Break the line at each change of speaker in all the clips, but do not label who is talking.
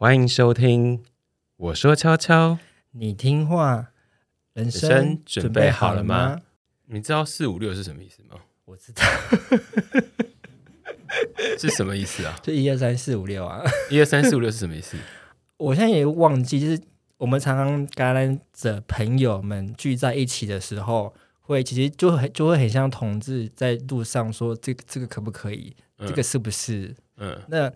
欢迎收听。我说悄悄，
你听话，人
人
生
生
准
准备
备好了
吗
吗？
你知道四五六是什么意思吗？
我知道，
是什么意思啊？
就一二三四五六啊。
一二三四五六是什么意思？
我现在也忘记，就是我们常常感染者朋友们聚在一起的时候，会其实就很就会很像同志在路上说这个这个可不可以，
嗯
这个是不是？
嗯，
那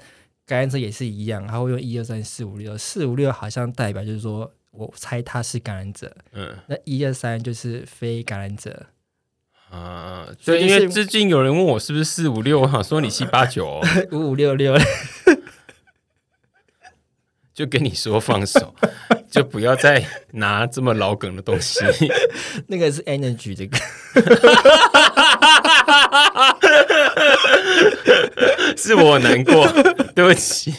感染者也是一样，他会用一二三四五六，四五六好像代表就是说我猜他是感染者，
嗯。
那一二三就是非感染者。
啊，对，
所以
因为最近有人问我是不是四五六，我想说你七八九、哦，
五五六六，
就跟你说放手，就不要再拿这么老梗的东西。
那个是 energy 的歌。
是我难过，对不起。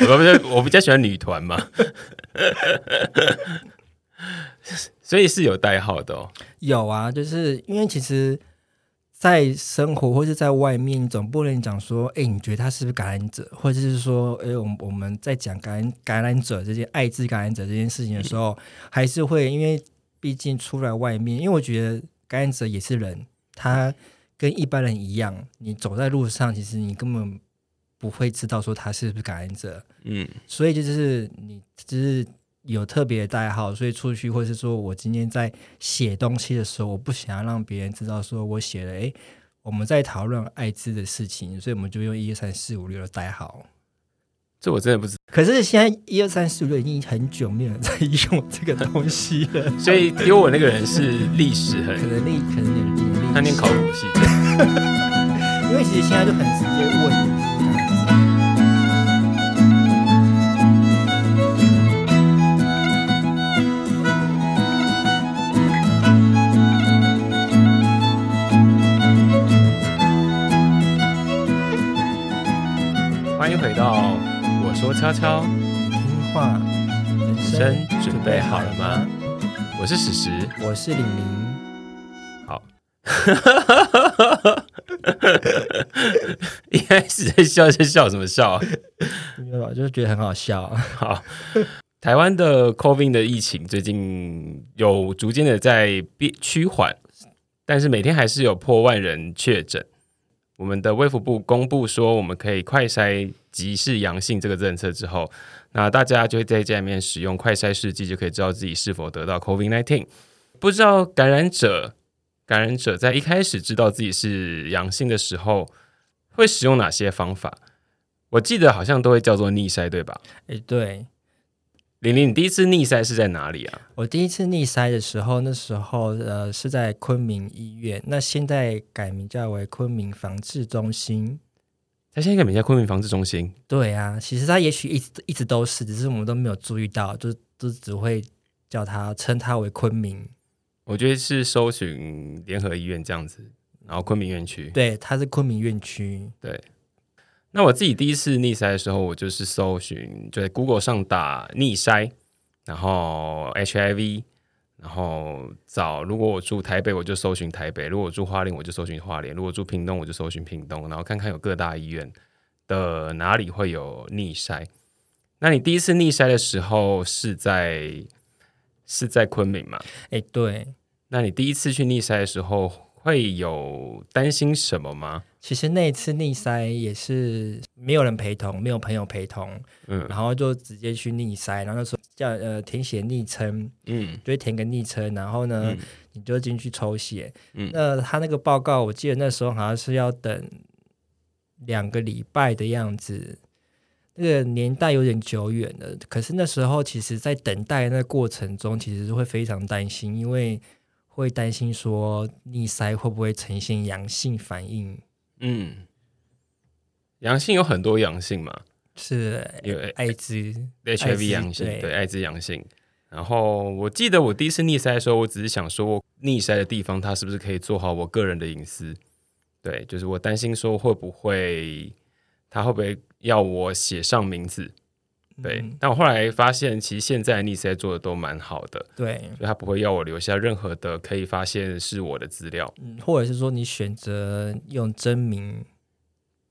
我比较我比较喜欢女团嘛，所以是有代号的哦。
有啊，就是因为其实，在生活或是在外面，你总不能讲说，哎、你觉得他是不是感染者，或者是说，哎、我们我们在讲感染感染者这件艾滋感染者这件事情的时候，还是会因为毕竟出来外面，因为我觉得感染者也是人，他跟一般人一样，你走在路上，其实你根本不会知道说他是不是感染者，
嗯，
所以就是你就是有特别的代号，所以出去或是说我今天在写东西的时候，我不想要让别人知道说我写了诶，我们在讨论艾滋的事情，所以我们就用一二三四五六的代号。
这我真的不知
可是现在一二三四五六已经很久没有人在用这个东西了，
所以丢我那个人是历史
可，能历可能有点历
他念考古系的。
因为其实现在就很直接问
欢迎回到我说悄悄，
听话，人
生
生
准备好了吗？我是史实。
我是李明。
好，一开始在笑在笑什么笑啊？
没有，我就觉得很好笑。
好，台湾的 COVID 的疫情最近有逐渐的在变趋缓，但是每天还是有破万人确诊。我们的卫福部公布说，我们可以快筛即是阳性这个政策之后，那大家就会在家里面使用快筛试剂，就可以知道自己是否得到 COVID-19。不知道感染者，感染者在一开始知道自己是阳性的时候，会使用哪些方法？我记得好像都会叫做逆筛，对吧？
哎，对，
玲玲，你第一次逆塞是在哪里啊？
我第一次逆塞的时候，那时候呃是在昆明医院，那现在改名叫为昆明防治中心。
它现在改名叫昆明防治中心。
对啊，其实它也许一直一直都是，只是我们都没有注意到，就就只会叫它称它为昆明。
我觉得是搜寻联合医院这样子，然后昆明院区。
对，它是昆明院区。
对。那我自己第一次逆筛的时候，我就是搜寻，就在 Google 上打逆筛，然后 HIV，然后找如果我住台北，我就搜寻台北；如果我住花莲，我就搜寻花莲；如果住屏东，我就搜寻屏东，然后看看有各大医院的哪里会有逆筛。那你第一次逆筛的时候是在是在昆明吗？
哎，对，
那你第一次去逆筛的时候，会有担心什么吗？
其实那一次逆塞也是没有人陪同，没有朋友陪同，
嗯
然后就直接去逆塞，然后那时候叫呃填写昵称，
嗯
就会填个昵称，然后呢，
嗯
你就进去抽血。
嗯
那他那个报告，我记得那时候好像是要等两个礼拜的样子，那个年代有点久远了。可是那时候，其实在等待那个过程中，其实是会非常担心，因为会担心说逆塞会不会呈现阳性反应，
嗯，阳性有很多阳性嘛，
是
有
艾滋。
HIV 阳性，
对
对艾滋阳性。然后我记得我第一次逆筛的时候，我只是想说，我逆筛的地方它是不是可以做好我个人的隐私？对，就是我担心说会不会他会不会要我写上名字？对，
嗯。
但我后来发现，其实现在 NISA 做的都蛮好的，
对，
所以他不会要我留下任何的可以发现是我的资料。
嗯，或者是说你选择用真名，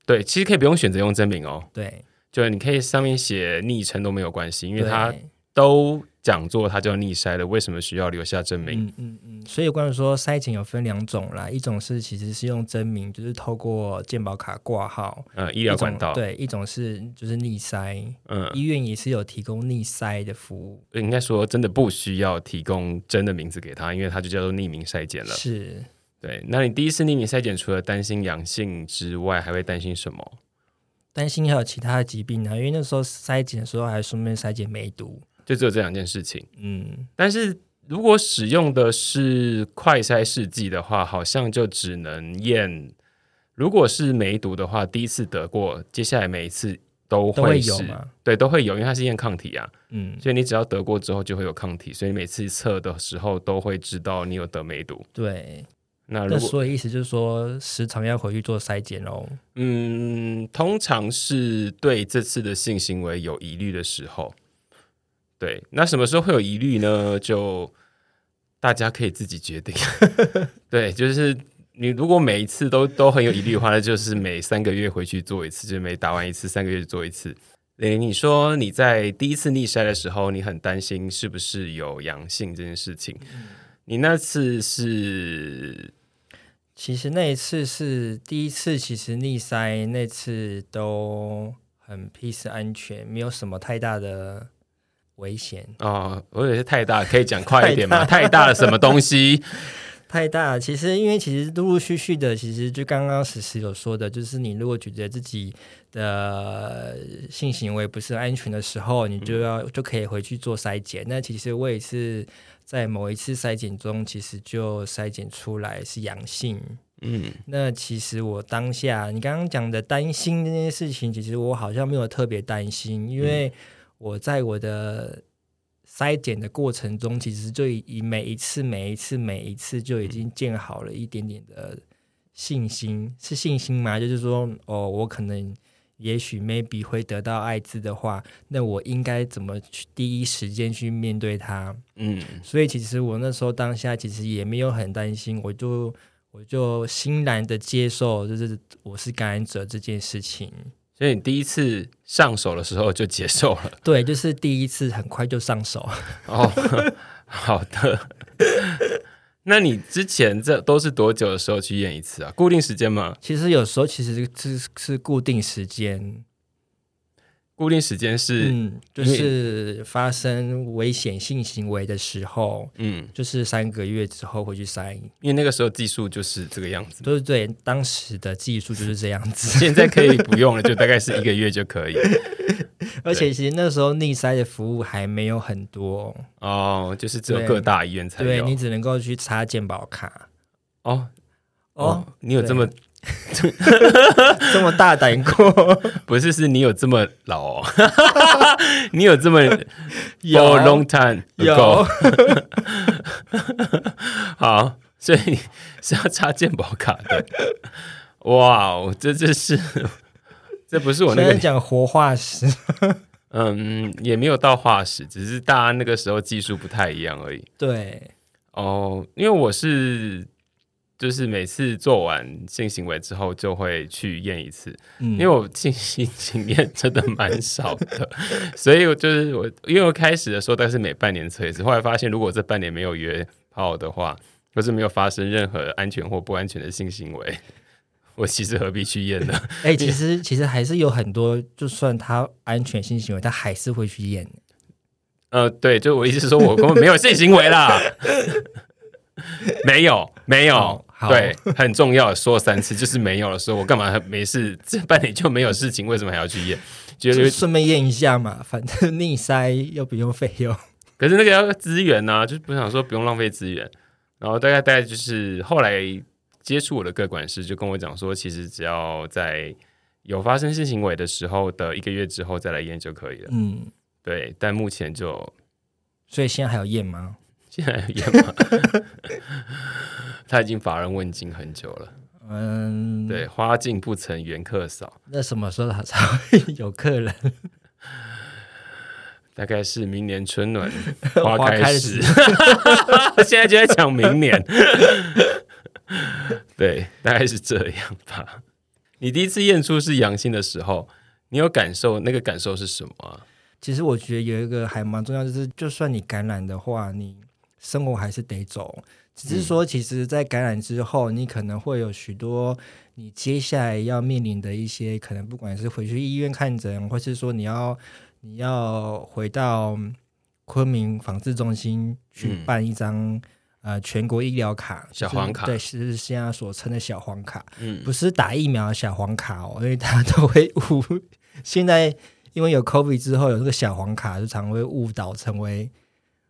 对，其实可以不用选择用真名哦，
对，
就是你可以上面写昵称都没有关系，因为他
对
都讲座它叫逆筛了，为什么需要留下证明？
嗯嗯嗯，所以关于说筛检有分两种啦，一种是其实是用真名，就是透过健保卡挂号，
呃，医
医
疗管道，
对，一种是就是逆筛，
嗯，
医院也是有提供逆筛的服务，
应该说真的不需要提供真的名字给他，因为他就叫做匿名筛检了。
是
对，那你第一次匿名筛检，除了担心阳性之外，还会担心什么？
担心还有其他的疾病啊，因为那时候筛检的时候还顺便筛检梅毒，
就只有这两件事情。
嗯，
但是如果使用的是快筛试剂的话，好像就只能验。如果是梅毒的话，第一次得过，接下来每一次都
都会有嘛，
对，都会有，因为它是验抗体啊，
嗯，
所以你只要得过之后就会有抗体，所以每次测的时候都会知道你有得梅毒。
对，那
那如果
所以意思就是说时常要回去做筛检喽，
嗯，通常是对这次的性行为有疑虑的时候，对，那什么时候会有疑虑呢？就大家可以自己决定。对，就是你如果每一次都都很有疑虑的话，那就是每三个月回去做一次，就是每打完一次，三个月做一次。诶，你说你在第一次逆筛的时候，你很担心是不是有阳性这件事情？你那次是
其实那一次是第一次，其实逆筛那次都很 peace 安全，没有什么太大的危险。
哦，我有些太大，可以讲 快一点吗？太大了，什么东西？
太大了，其实因为其实陆陆续续的，其实就刚刚史实有说的，就是你如果觉得自己的性行为不是安全的时候，你就要、就可以回去做筛检。那其实我也是在某一次筛检中，其实就筛检出来是阳性。
嗯
那其实我当下你刚刚讲的担心这件事情，其实我好像没有特别担心，因为我在我的筛检的过程中，其实就以每一次、每一次、每一次就已经建好了一点点的信心，是信心吗？就是说，哦，我可能也许 maybe 会得到艾滋的话，那我应该怎么去第一时间去面对它？
嗯
所以其实我那时候当下其实也没有很担心，我就我就欣然的接受，就是我是感染者这件事情。
所以你第一次上手的时候就接受了。
对，就是第一次很快就上手。
哦，好的。那你之前这都是多久的时候去验一次啊？固定时间吗？
其实有时候其实是是固定时间，
固定时间是
嗯，就是发生危险性行为的时候，
嗯，
就是三个月之后会去筛。
因为那个时候技术就是这个样子。
对对对，当时的技术就是这样子。
现在可以不用了，就大概是一个月就可以。
而且其实那时候逆筛的服务还没有很多，
哦，就是只有各大医院才有。
对你只能够去插健保卡。
哦
哦
哦，，你有这么
这么大胆过？
不是是你有这么老哦？你有这么
有
long time
有
好，所以是要插健保卡的。哇哦，这这是这不是我那个
讲活化石，
嗯，也没有到化石，只是大家那个时候技术不太一样而已。
对，
哦，因为我是就是每次做完性行为之后就会去验一次，
嗯
因为我性性经验真的蛮少的，所以我就是我，因为我开始的时候大概是每半年测一次，后来发现如果这半年没有约炮的话，或是没有发生任何安全或不安全的性行为，我其实何必去验呢？
哎、其实其实还是有很多，就算他安全性行为，他还是会去验。
呃，对，就我意思是说我根本没有性行为啦，没有，没有对，很重要，说三次就是没有的时候，我干嘛没事？这半年就没有事情，为什么还要去验？觉
就
得
顺便验一下嘛，反正逆塞又不用费用。
可是那个要资源呢、就是不想说不用浪费资源。然后大概大概就是后来接触我的各管事就跟我讲说，其实只要在有发生性行为的时候的一个月之后再来验就可以了。
嗯，
对，但目前就
所以现在还要验吗？
现在有验吗，他已经乏人问津很久了。
嗯，
对，，花尽不成缘客少，
那什么时候他才会有客人？
大概是明年春暖
花
花开
开
时
时。
现在就在讲明年，对，大概是这样吧。你第一次验出是阳性的时候，你有感受，那个感受是什么啊？
其实我觉得有一个还蛮重要，就是就算你感染的话，你生活还是得走。只是说，其实，在感染之后，你可能会有许多你接下来要面临的一些可能，不管是回去医院看诊，或是说你要你要回到昆明防治中心去办一张呃全国医疗卡
小黄卡，
对，是现在所称的小黄卡，
嗯，
不是打疫苗的小黄卡哦，因为大家都会误。现在因为有 COVID 之后，有这个小黄卡就常会误导成为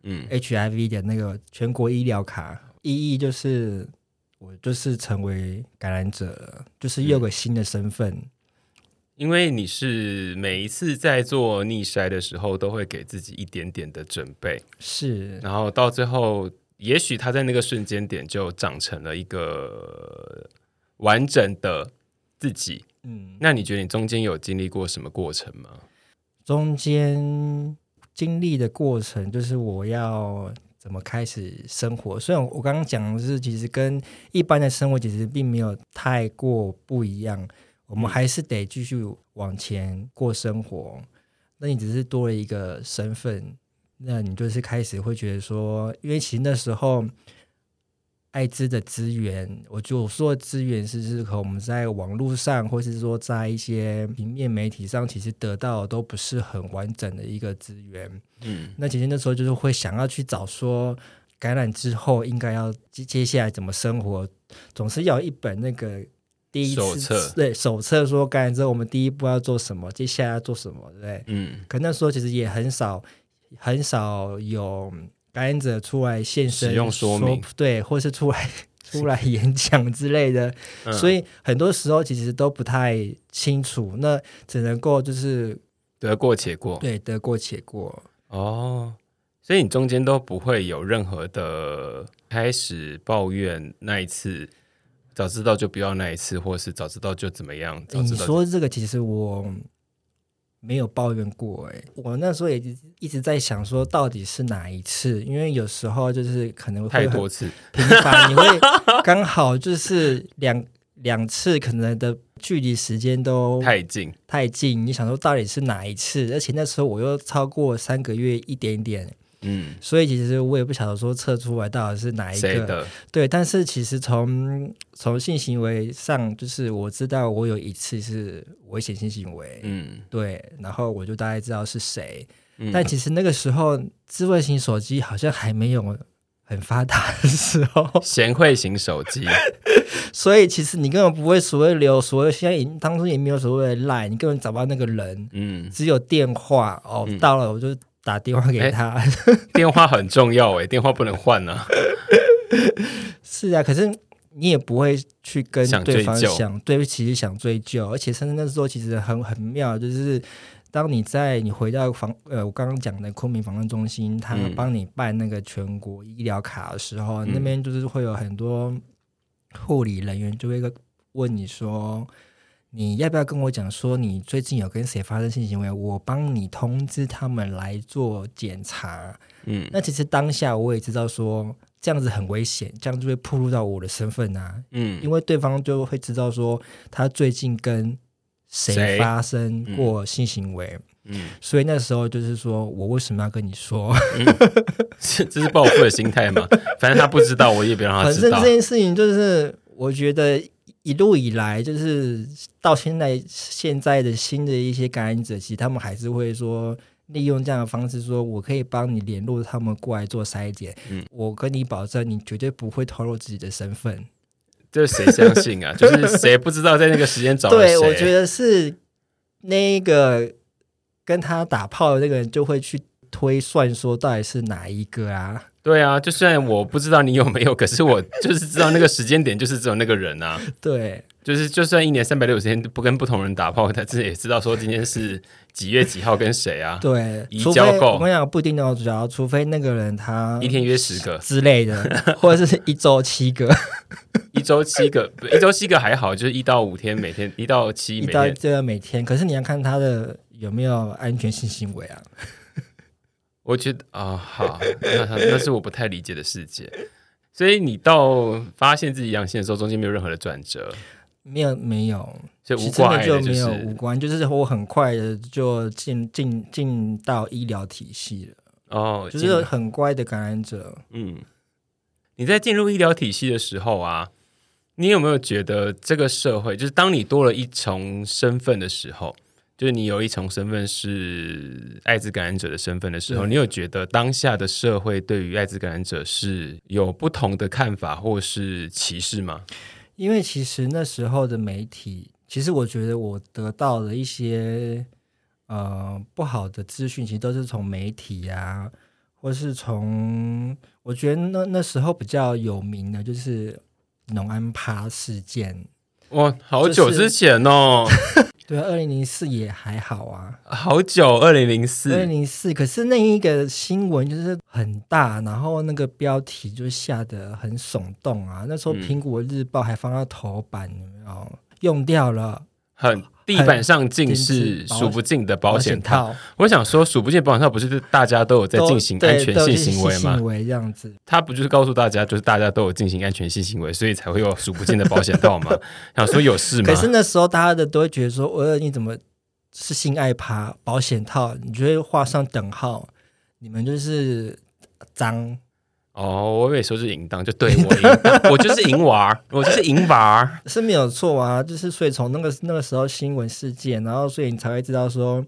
嗯
HIV 的那个全国医疗卡。意义就是我就是成为感染者了，就是有个新的身份。
因为你是每一次在做逆筛的时候，都会给自己一点点的准备，
是，
然后到最后，也许他在那个瞬间点就长成了一个完整的自己。
嗯，
那你觉得你中间有经历过什么过程吗？
中间经历的过程就是我要。怎么开始生活？虽然我刚刚讲的是，其实跟一般的生活其实并没有太过不一样，我们还是得继续往前过生活。那你只是多了一个身份，那你就是开始会觉得说，因为其实那时候。艾滋的资源，我就说资源是是和我们在网络上，或是说在一些平面媒体上，其实得到都不是很完整的一个资源。
嗯，
那其实那时候就是会想要去找说，感染之后应该要接接下来怎么生活，总是要一本那个第一
手册，
对手册说感染之后我们第一步要做什么，接下来要做什么，对不对？
嗯，
可那时候其实也很少很少有。感染者出来现身，
使用说明
对，或是出来 出来演讲之类的，所以很多时候其实都不太清楚，那只能够就是
得过且过，
对，得过且过。
哦，所以你中间都不会有任何的开始抱怨那一次，早知道就不要那一次，或是早知道就怎么样。你
说这个，其实我。没有抱怨过哎，我那时候也一直在想说，到底是哪一次？因为有时候就是可能会
太多次
频繁，你会刚好就是两两次，可能的距离时间都
太近
太近。你想说到底是哪一次？而且那时候我又超过三个月一点点。
嗯，
所以其实我也不晓得说测出来到底是哪一个，对。但是其实从从性行为上，就是我知道我有一次是危险性行为，
嗯，
对。然后我就大概知道是谁，但其实那个时候智慧型手机好像还没有很发达的时候，
贤惠型手机，
所以其实你根本不会所谓留所谓现在当初也没有所谓的赖，你根本找不到那个人，
嗯，
只有电话哦，到了我就。打电话给他，
电话很重要哎，电话不能换呢。
是啊，可是你也不会去跟对方
想，
对不起，想追究，而且甚至那时候其实很很妙，就是当你在你回到房呃，我刚刚讲的昆明防控中心，他帮你办那个全国医疗卡的时候，那边就是会有很多护理人员就会问你说。你要不要跟我讲说你最近有跟谁发生性行为？我帮你通知他们来做检查。
嗯，
那其实当下我也知道说这样子很危险，这样就会暴露到我的身份啊。
嗯，
因为对方就会知道说他最近跟谁发生过性行为。
嗯，
所以那时候就是说我为什么要跟你说？
这这是报复的心态嘛？反正他不知道，我也别让他知
道。反正这件事情就是我觉得。一路以来，就是到现在，现在的新的一些感染者，其实他们还是会说，利用这样的方式，说我可以帮你联络他们过来做筛检。
嗯，
我跟你保证，你绝对不会透露自己的身份。
这谁相信啊？就是谁不知道在那个时间找
对，我觉得是那个跟他打炮的那个人就会去推算，说到底是哪一个啊？
对啊，就算我不知道你有没有，可是我就是知道那个时间点就是只有那个人啊。
对，
就是就算一年三百六十天不跟不同人打炮，他自己也知道说今天是几月几号跟谁啊。
对，
移交够。
我跟你讲，不一定哦，主要除非那个人他
一天约十个
之类的，或者是一周七个，
一周七个，一周七个还好，就是一到五天，每天一到七，
一到这个每天。可是你要看他的有没有安全性行为啊。
我觉得啊，好，那那是我不太理解的世界。所以你到发现自己阳性的时候，中间没有任何的转折。
没有没有，
就无
其实真
挂碍的，就
没有无
是
关，就是我很快的就进进进到医疗体系了，
哦，
就是很乖的感染者。
嗯，你在进入医疗体系的时候啊，你有没有觉得这个社会，就是当你多了一重身份的时候，就是你有一重身份是艾滋感染者的身份的时候，你有觉得当下的社会对于艾滋感染者是有不同的看法或是歧视吗？
因为其实那时候的媒体，其实我觉得我得到了一些呃不好的资讯，其实都是从媒体啊，或是从我觉得那那时候比较有名的就是农安趴事件。
哇，好久之前哦，
对啊，二零零四也还好啊，
好久，二零零四
二零
四，
零四，可是那一个新闻就是很大，然后那个标题就下得很耸动啊。那时候
嗯《
苹果日报》还放到头版，有没有？用掉了
很地板上尽
尽
是数不尽的保险套。
套，
我想说，数不尽保险套不是大家都有在进行安全性行为吗
行？为这样子，
他不就是告诉大家，就是大家都有进行安全性行为，所以才会有数不尽的保险套吗？想说有事吗
可？是那时候大家的都会觉得说，呃，你怎么是性爱趴保险套？你就会画上等号，你们就是脏。
哦，我以为说是淫荡，就对我淫荡，我就是淫娃儿，我就是淫娃儿。
是没有错啊，就是所以从那个那个时候新闻事件，然后所以你才会知道说，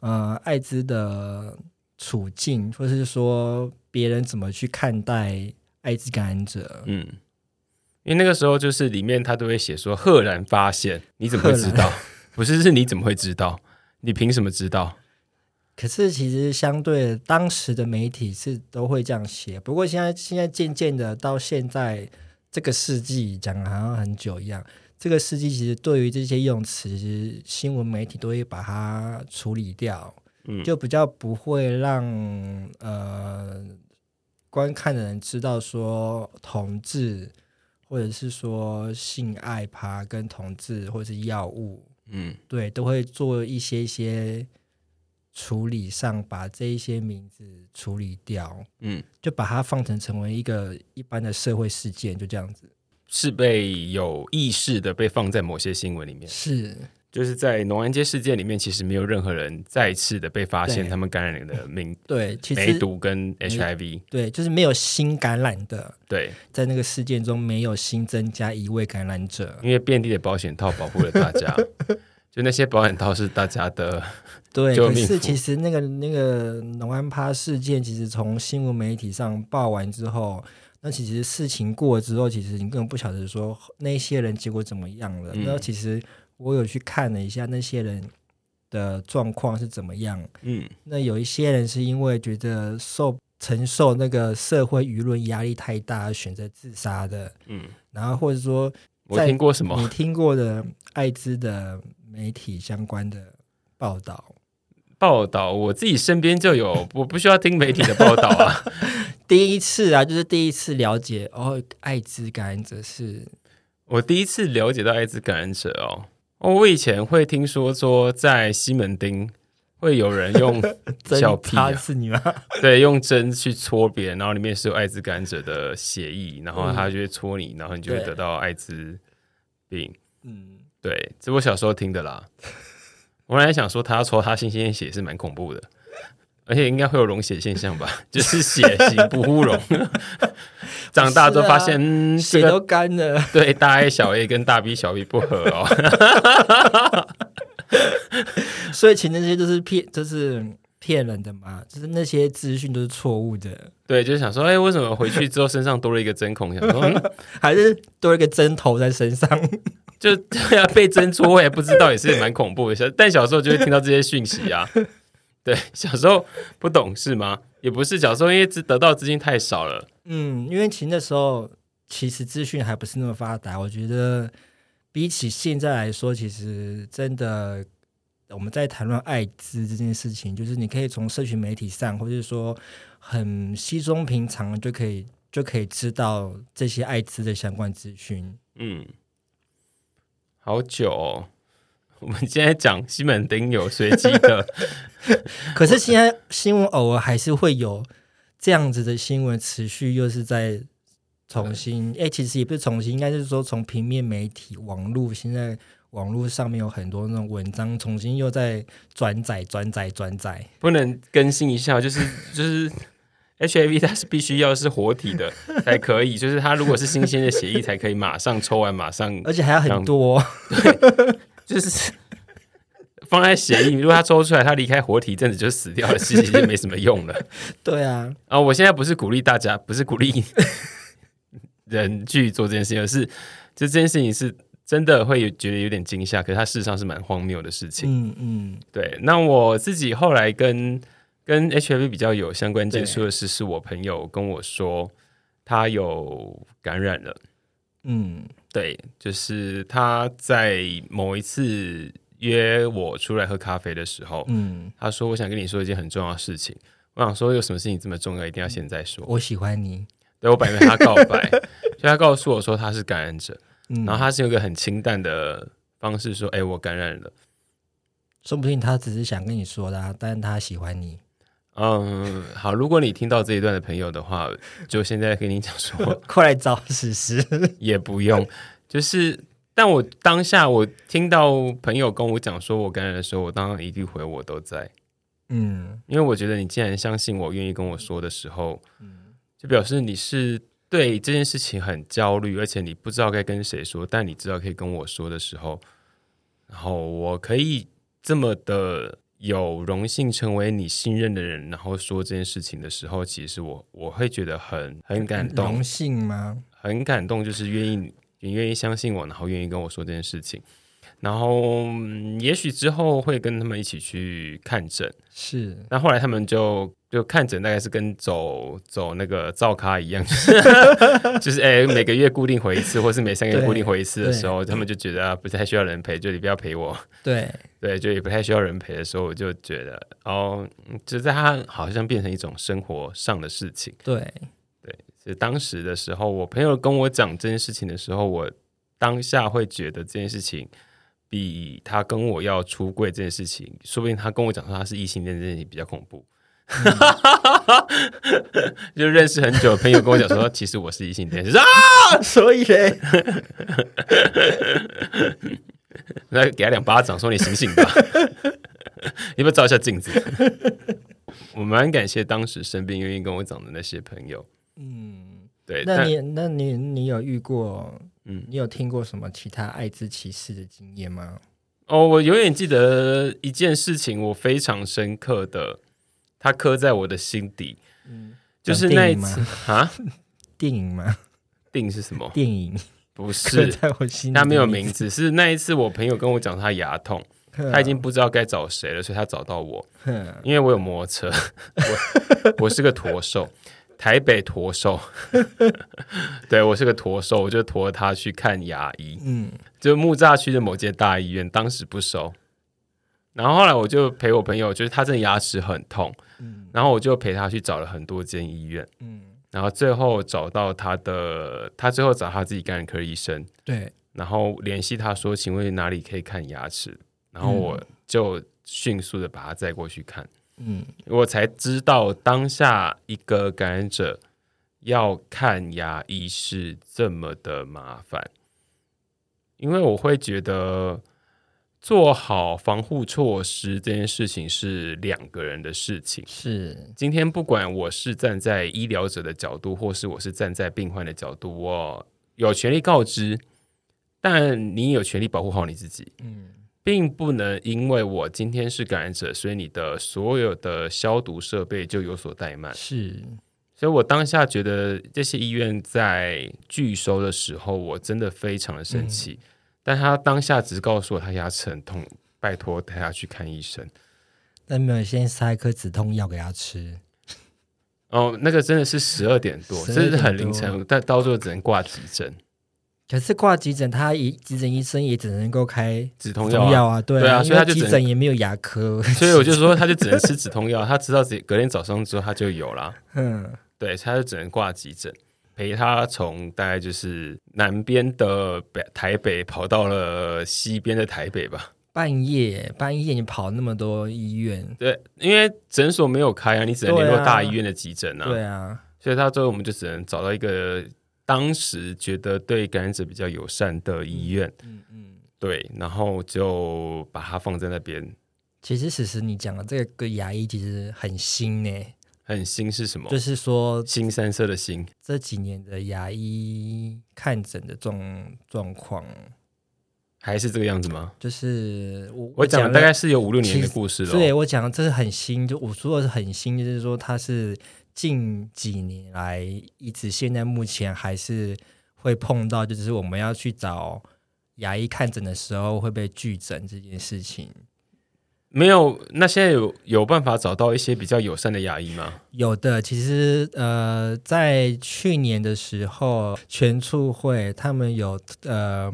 呃，艾滋的处境，或是说别人怎么去看待艾滋感染者。
嗯，因为那个时候就是里面他都会写说赫然发现，你怎么会知道？不是，是你怎么会知道？你凭什么知道？
可是其实相对的当时的媒体是都会这样写，不过现在现在渐渐的到现在这个世纪讲的好像很久一样，这个世纪其实对于这些用词，新闻媒体都会把它处理掉。
嗯，
就比较不会让呃观看的人知道说同志，或者是说性爱趴跟同志或者是药物，
嗯
对，都会做一些一些处理上，把这一些名字处理掉，
嗯，
就把它放成成为一个一般的社会事件，就这样子。
是被有意识的被放在某些新闻里面。
是，
就是在农安街事件里面，其实没有任何人再次的被发现他们感染的名
对，其
梅毒跟 HIV。
对，就是没有新感染的，
对，
在那个事件中没有新增加一位感染者。
因为遍地的保险套保护了大家，就那些保险套是大家的，
对，可是其实那个那个农安趴事件，其实从新闻媒体上报完之后，那其实事情过了之后，其实你根本不晓得说那些人结果怎么样了。
嗯
那其实我有去看了一下那些人的状况是怎么样。
嗯
那有一些人是因为觉得受承受那个社会舆论压力太大，而选择自杀的。
嗯，
然后或者说
我
在
听过什么
你听过的艾滋的媒体相关的报道。
报道，我自己身边就有，我不需要听媒体的报道啊。
第一次啊，就是第一次了解哦，艾滋感染者是
我第一次了解到艾滋感染者哦，哦，我以前会听说说在西门町会有人用
针
小屁、
插
啊，
是你吗？
对，用针去戳别人，然后里面是有艾滋感染者的血液，然后他就会戳你，然后你就会得到艾滋病。
嗯，
对，这我小时候听的啦。我本来想说他要抽他新鲜血是蛮恐怖的，而且应该会有溶血现象吧，就是 血型不互溶。长大之后发现，嗯，
血都干了。
对大 A 小 A 跟大 B 小 B 不合哦。
所以其实那些就是骗，就是骗人的嘛，就是那些资讯都是错误的，
对，就是想说，哎、为什么回去之后身上多了一个针孔？想说，嗯、
还是多一个针头在身上。
就 对啊，被针戳，我也不知道，也是蛮恐怖的。小但小时候就会听到这些讯息啊。对，小时候不懂事吗？也不是，小时候因为资得到资金太少了。
嗯，因为其实那时候其实资讯还不是那么发达，我觉得比起现在来说，其实真的我们在谈论艾滋这件事情，就是你可以从社群媒体上，或者是说很稀松平常就可以就可以知道这些艾滋的相关资讯。
嗯，好久哦。我们现在讲西门町有随机的，
可是现在新闻偶尔还是会有这样子的新闻持续，又是在重新，哎、其实也不是重新，应该是说从平面媒体、网络，现在网络上面有很多那种文章，重新又在转载、转载、转载。
不能更新一下，就是 就是 HIV 它是必须要是活体的才可以，就是它如果是新鲜的血液才可以马上抽完马上
而且还要很多，对
就是放在血液，如果它抽出来，它离开活体一阵子就死掉了，其实已经没什么用了。
对啊，
啊、我现在不是鼓励大家，不是鼓励人去做这件事情，而是就这件事情是真的会有觉得有点惊吓，可是它事实上是蛮荒谬的事情。
嗯嗯，
对，那我自己后来跟跟 HIV 比较有相关接触的是，是我朋友跟我说他有感染了。
嗯
对，就是他在某一次约我出来喝咖啡的时候，
嗯，
他说：“我想跟你说一件很重要的事情。”我想说，有什么事情这么重要，一定要现在说？
我喜欢你，
对我本来跟他告白，所以他告诉我说他是感染者，
嗯，
然后他是用一个很清淡的方式说：“哎、我感染了。
说不定他只是想跟你说的、啊，但是他喜欢你，”
嗯，好，如果你听到这一段的朋友的话，就现在跟你讲说，
快来找史实。
也不用，就是，但我当下我听到朋友跟我讲说我感染的时候，我当然一定回我都在，
嗯。
因为我觉得你既然相信我，愿意跟我说的时候，嗯。就表示你是对这件事情很焦虑，而且你不知道该跟谁说，但你知道可以跟我说的时候，然后我可以这么的有荣幸成为你信任的人，然后说这件事情的时候，其实我我会觉得很很感动
荣，幸吗？
很感动，就是愿意你愿意相信我，然后愿意跟我说这件事情。然后，嗯也许之后会跟他们一起去看诊，
是，
那后来他们就就看诊，大概是跟走走那个照咖一样，就是就是哎、每个月固定回一次，或是每三个月固定回一次的时候，他们就觉得啊不太需要人陪，就你不要陪我，
对，
对，就也不太需要人陪的时候，我就觉得哦，嗯就在他好像变成一种生活上的事情。
对对，
所以当时的时候，我朋友跟我讲这件事情的时候，我当下会觉得这件事情比他跟我要出柜这件事情，说不定他跟我讲说他是异性恋这件事情比较恐怖。就认识很久的朋友跟我讲说，其实我是异性恋，就是啊，
所以嘞，
那给他两巴掌，说你醒醒吧，你 要不要照一下镜子？我蛮感谢当时生病愿意跟我讲的那些朋友，
嗯，
对，
那你那你你有遇过，
嗯
你有听过什么其他艾滋歧视的经验吗？
哦，我永远记得一件事情，我非常深刻的，它刻在我的心底，就是那一次啊，
电影吗？
电影是什么？
电影。
不
刻
是，
在我心
没有名，字，是那一次我朋友跟我讲他牙痛，他已经不知道该找谁了，所以他找到我，因为我有摩托车，我我是个驼兽，台北驼兽，对我是个驼兽，我就驮他去看牙医，
嗯。
就木栅区的某间大医院，当时不收。然后后来我就陪我朋友，就是他真的牙齿很痛，
嗯。
然后我就陪他去找了很多间医院，
嗯，
然后最后找到他的，他最后找他自己感染科医生，
对，
然后联系他说，请问哪里可以看牙齿？然后我就迅速的把他载过去看，
嗯。
我才知道当下一个感染者要看牙医是这么的麻烦，因为我会觉得做好防护措施这件事情是两个人的事情。
是，
今天不管我是站在医疗者的角度，或是我是站在病患的角度，我有权利告知，但你有权利保护好你自己。
嗯
并不能因为我今天是感染者，所以你的所有的消毒设备就有所怠慢。
是，
所以我当下觉得这些医院在拒收的时候，我真的非常的生气。但他当下只是告诉我他牙齿很痛，拜托带他去看医生。
但没有先塞一颗止痛药给他吃，
哦，那个真的是十二点多，真的是很凌晨，但到最后只能挂急诊
可是挂急诊，他一急诊医生也只能够开
止痛药、啊。
对
对啊所以他就急
诊也没有牙科，
所以我就说，他就只能吃止痛药。他知道自己隔天早上之后他就有了。
嗯
对，他就只能挂急诊，陪他从大概就是南边的北台北跑到了西边的台北吧。
半夜半夜你跑那么多医院，
对，因为诊所没有开啊，你只能联络大医院的急诊啊。
对啊，
所以他最后我们就只能找到一个当时觉得对感染者比较友善的医院，
嗯嗯。
对，然后就把它放在那边。
其实，此时你讲的这个牙医其实很新呢，
很新是什么？
就是说
新三色的新。
这几年的牙医看诊的状状况
还是这个样子吗？
就是我
我讲大概是有五六年的故事了。
对我讲这是很新，就我说的是很新，就是说它是近几年来一直现在目前还是会碰到，就是我们要去找牙医看诊的时候会被拒诊这件事情。
没有，那现在有有办法找到一些比较友善的牙医吗？
有的，其实呃，在去年的时候，全促会他们有呃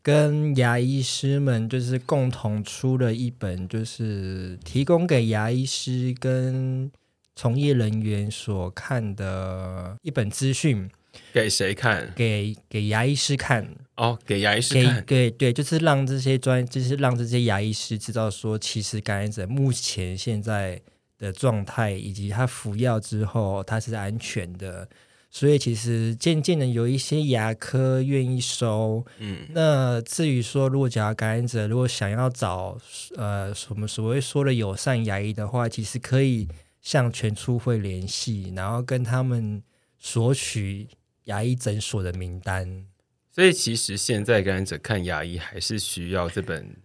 跟牙医师们就是共同出了一本，就是提供给牙医师跟从业人员所看的一本资讯。
给谁看？
给给牙医师看
哦，给牙医师看。
对对，就是让这些专，就是让这些牙医师知道说，其实感染者目前现在的状态，以及他服药之后他是安全的。所以其实渐渐的有一些牙科愿意收。嗯，那至于说，如果假如感染者如果想要找呃什么所谓说的友善牙医的话，其实可以向全初会联系，然后跟他们索取。牙医诊所的名单，
所以其实现在感染者看牙医还是需要这本，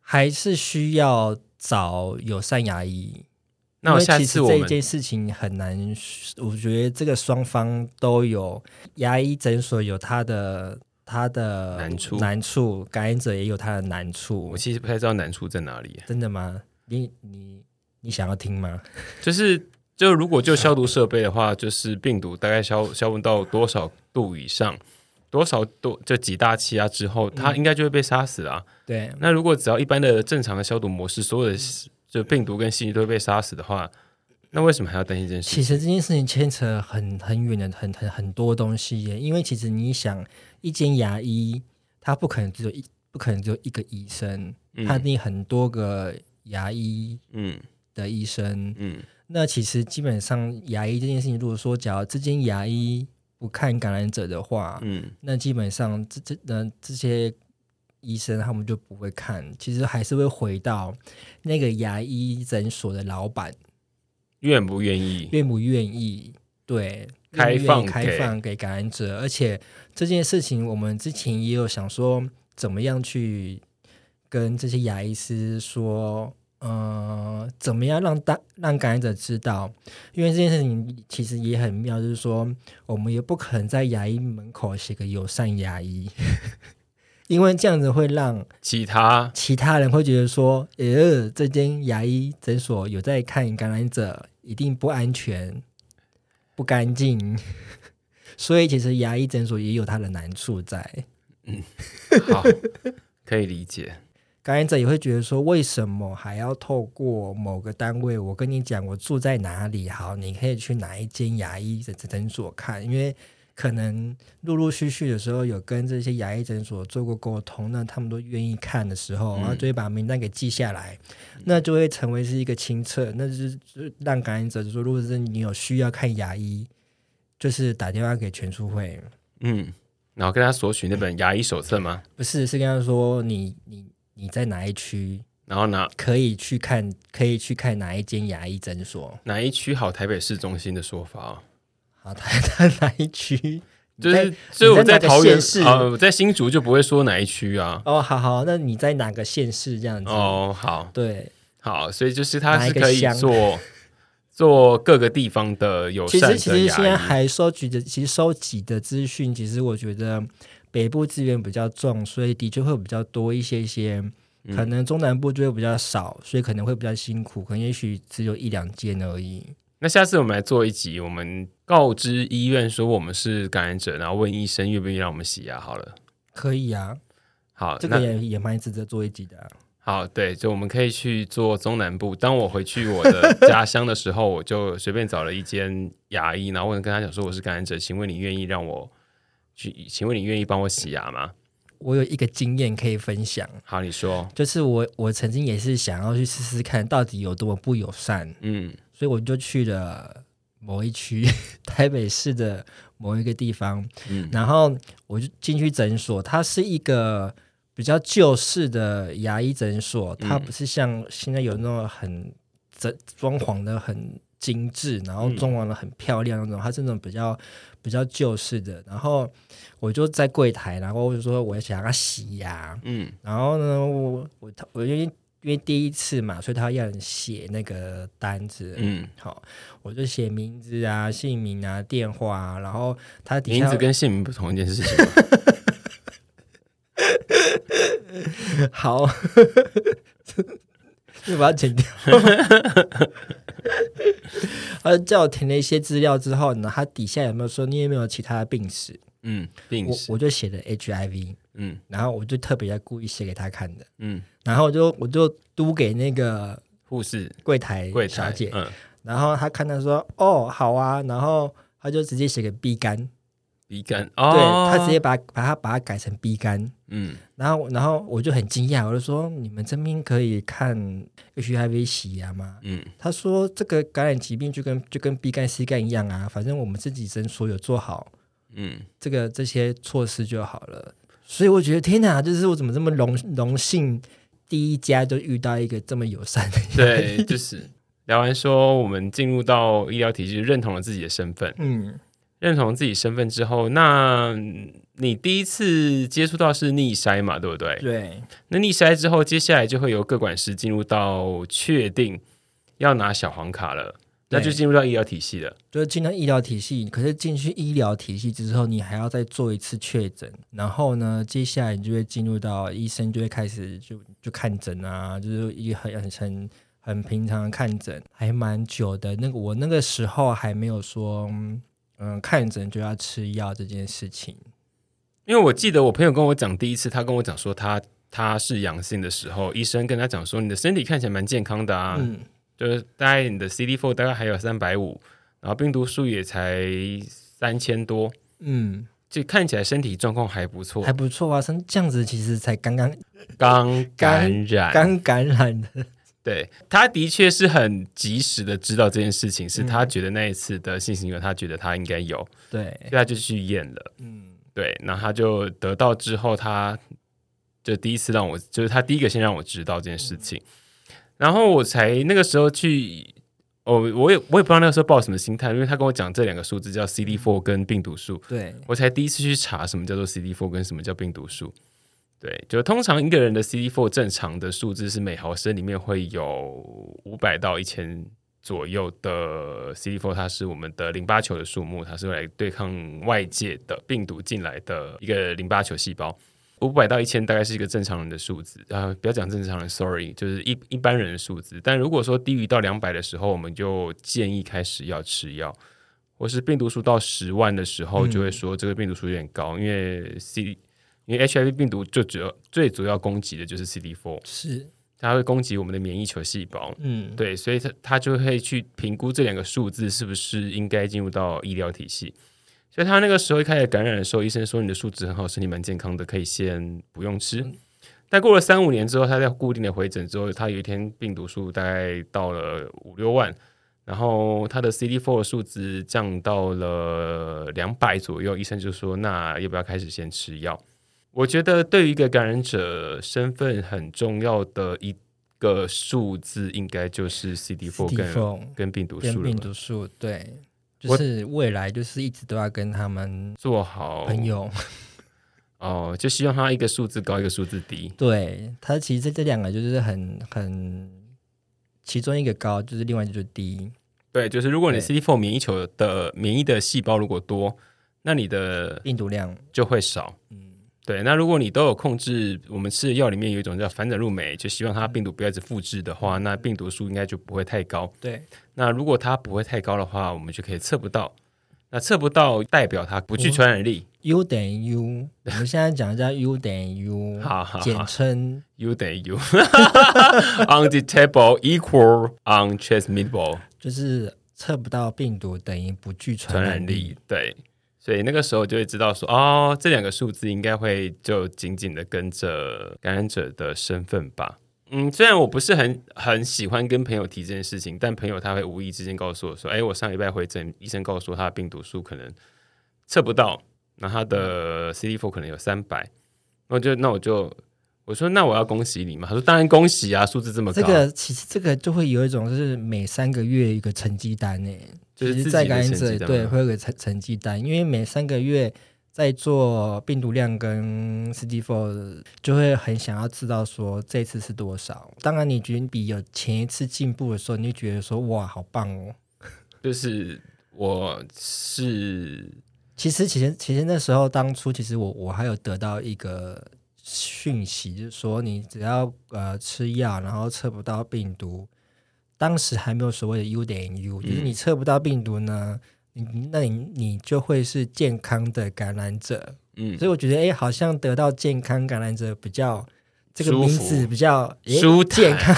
还是需要找友善牙医。
那我下次
这一件事情很难，我觉得这个双方都有牙医诊所有他的他的
难处，
难处感染者也有他的难处。
我其实不太知道难处在哪里，
真的吗？你你你想要听吗？
就是。就如果就消毒设备的话，就是病毒大概消消温到多少度以上，多少度就几大气压之后，它应该就会被杀死了。
对。
那如果只要一般的正常的消毒模式，所有的就病毒跟细菌都会被杀死的话，那为什么还要担心这件事？
其实这件事情牵扯很很远的很很很多东西耶。因为其实你想，一间牙医，他不可能只有一不可能只有一个医生，他定很多个牙医嗯的医生嗯。那其实基本上牙医这件事情，如果说假如这间牙医不看感染者的话，嗯，那基本上这这那这些医生他们就不会看，其实还是会回到那个牙医诊所的老板
愿不愿意，
愿不愿意对
开放
开放给感染者，而且这件事情我们之前也有想说怎么样去跟这些牙医师说。呃，怎么样让大让感染者知道？因为这件事情其实也很妙，就是说，我们也不可能在牙医门口写个友善牙医，因为这样子会让
其他
其他人会觉得说，呃，这间牙医诊所有在看感染者，一定不安全、不干净。所以，其实牙医诊所也有它的难处在。
嗯，好，可以理解。
感染者也会觉得说，为什么还要透过某个单位？我跟你讲，我住在哪里，好，你可以去哪一间牙医诊诊所看。因为可能陆陆续续的时候有跟这些牙医诊所做过沟通，那他们都愿意看的时候，然后就会把名单给记下来，那就会成为是一个清册，那就是让感染者就说，如果是你有需要看牙医，就是打电话给全书会，
嗯，然后跟他索取那本牙医手册吗？
不是，是跟他说你你。你在哪一区？
然后哪
可以去看？可以去看哪一间牙医诊所？
哪一区好？台北市中心的说法哦。
好，台 台哪一区？
就是，所以我在桃园市啊，在新竹就不会说哪一区啊。
哦，好好，那你在哪个县市这样子？
哦，好，
对，
好，所以就是他是可以做做各个地方的有
其实其实现在还收集的，其实收集的资讯，其实我觉得。北部资源比较重，所以的确会比较多一些些，可能中南部就会比较少，所以可能会比较辛苦，可能也许只有一两间而已。
那下次我们来做一集，我们告知医院说我们是感染者，然后问医生愿不愿意让我们洗牙。好了，
可以啊，
好，
这个也也蛮值得做一集的。
好，对，就我们可以去做中南部。当我回去我的家乡的时候，我就随便找了一间牙医，然后问跟他讲说我是感染者，请问你愿意让我？去，请问你愿意帮我洗牙吗？
我有一个经验可以分享。
好，你说，
就是我我曾经也是想要去试试看到底有多么不友善，嗯，所以我就去了某一区，台北市的某一个地方，
嗯。
然后我就进去诊所，它是一个比较旧式的牙医诊所，它
嗯
不是像现在有那种很整装潢的很精致，然后
嗯。
装潢的很漂亮那种，它是那种比较比较旧式的。然后我就在柜台，然后我就说我想要洗牙，
嗯
然后呢，我我他我因为因为第一次嘛，所以他要你写那个单子，
嗯，
好，我就写名字啊、姓名啊、电话啊，然后他底下
名字跟姓名不同一件事情。
好，就 把它剪掉。他叫我填了一些资料之后呢，他底下有没有说你有没有其他的病史？
嗯，病
我
史。
我就写的 HIV，
嗯。
然后我就特别在故意写给他看的，
嗯，
然后我就我就嘟给那个
护士
柜台
柜台
小姐，
嗯，
然后他看到说哦好啊，然后他就直接写个 B 肝，
鼻肝
对
哦，
他直接把把它把它改成 B 肝，
嗯。
然后然后我就很惊讶，我就说你们这边可以看 HIV 洗牙吗？
嗯。
他说这个感染疾病就跟就跟 B 肝 C 肝一样啊，反正我们自己诊所有做好
嗯，
这个这些措施就好了。所以我觉得天哪，就是我怎么这么荣荣幸，第一家就遇到一个这么友善的。
对，就是。聊完说我们进入到医疗体系，认同了自己的身份，
嗯，
认同自己身份之后，那你第一次接触到是逆筛嘛，对不对？
对，
那逆筛之后，接下来就会由各管师进入到确定要拿小黄卡了，那就进入到医疗体系了。
就是进到医疗体系，可是进去医疗体系之后，你还要再做一次确诊，然后呢，接下来你就会进入到医生就会开始就就看诊啊，就是一很很很很平常的看诊，还蛮久的。那个我那个时候还没有说，嗯，看诊就要吃药这件事情。
因为我记得我朋友跟我讲，第一次他跟我讲说他他是阳性的时候，医生跟他讲说你的身体看起来蛮健康的啊，
嗯，
就是大概你的 CD4 大概还有三百五，然后病毒数也才三千多，
嗯，
就看起来身体状况还不错。
还，不错啊，像这样子其实才刚刚
刚感染，
刚感染的，
对，他的确是很及时的知道这件事情，是他觉得那一次的性行为，他觉得他应该有，
对。
所以，他就去验了。
嗯，
对，然后他就得到之后，他就第一次让我，就是他第一个先让我知道这件事情，然后我才那个时候去，哦，我也我也不知道那个时候抱什么心态，因为他跟我讲这两个数字叫 CD four 跟病毒数，
对，
我才第一次去查什么叫做 CD four 跟什么叫病毒数。对，就通常一个人的 CD4 正常的数字是每毫升里面会有五百到一千左右的 CD4，它是我们的淋巴球的数目，它是用来对抗外界的病毒进来的一个淋巴球细胞。五百到一千大概是一个正常人的数字啊、不要讲正常人，sorry，就是一一般人的数字。但如果说低于到两百的时候，我们就建议开始要吃药。或是病毒数到十万的时候，
嗯
就会说这个病毒数有点高，因为 C 因为 HIV 病毒就主要最主要攻击的就是 CD4，
是，
它会攻击我们的免疫球细胞。
嗯，
对，所以它它就会去评估这两个数字是不是应该进入到医疗体系。所以他那个时候一开始感染的时候，医生说你的数值很好，身体蛮健康的，可以先不用吃。但过了三五年之后，他在固定的回诊之后，他有一天病毒数大概到了五六万，然后他的 CD4 的数值降到了两百左右，医生就说那要不要开始先吃药？我觉得对于一个感染者身份很重要的一个数字，应该就是 CD4 跟
CD4
跟病毒
跟
数。
病毒数，对，就是未来就是一直都要跟他们
做好
朋友，
哦，就希望他一个数字高，一个数字低。
对他其实这两个就是很很，其中一个高，就是另外一个就是低，
对，就是如果你 CD4 免疫球的免疫的细胞如果多，那你的
病毒量，
就会少。
嗯，
对，那如果你都有控制，我们吃的药里面有一种叫反转入酶，就希望它病毒不要一直复制的话，那病毒数应该就不会太高。
对，
那如果它不会太高的话，我们就可以测不到。那测不到代表它不具传染力。
U 等于 U，我们现在讲一下 U 等于 U，
好好好
简称
U 等于 U undetectable equal untransmittable
就是测不到病毒等于不具传
传
染力
染力。。对，所以那个时候就会知道说，哦，这两个数字应该会就紧紧的跟着感染者的身份吧。嗯，虽然我不是很很喜欢跟朋友提这件事情，但朋友他会无意之间告诉我说：“哎，我上礼拜回诊，医生告诉我他的病毒数可能测不到，那他的 CD4 可能有三百。”那我就那我就我说：“那我要恭喜你嘛？”他说：“当然恭喜啊，数字这么高。”
这个其实这个就会有一种就是每三个月一个成绩单呢，
就是自己
在感染者对会有个成成绩单，因为每三个月在做病毒量跟 CD4，就会很想要知道说这次是多少。当然，你觉得比有前一次进步的时候，你就觉得说哇，好棒哦。
就是我是
其实，其实，其实那时候当初，其实我我还有得到一个讯息，就是说你只要呃吃药，然后测不到病毒，当时还没有所谓的 U 等于 U，就是你测不到病毒呢，你那你你就会是健康的感染者。
嗯
所以我觉得，哎，好像得到健康感染者比较这个名字比较
舒坦
健康，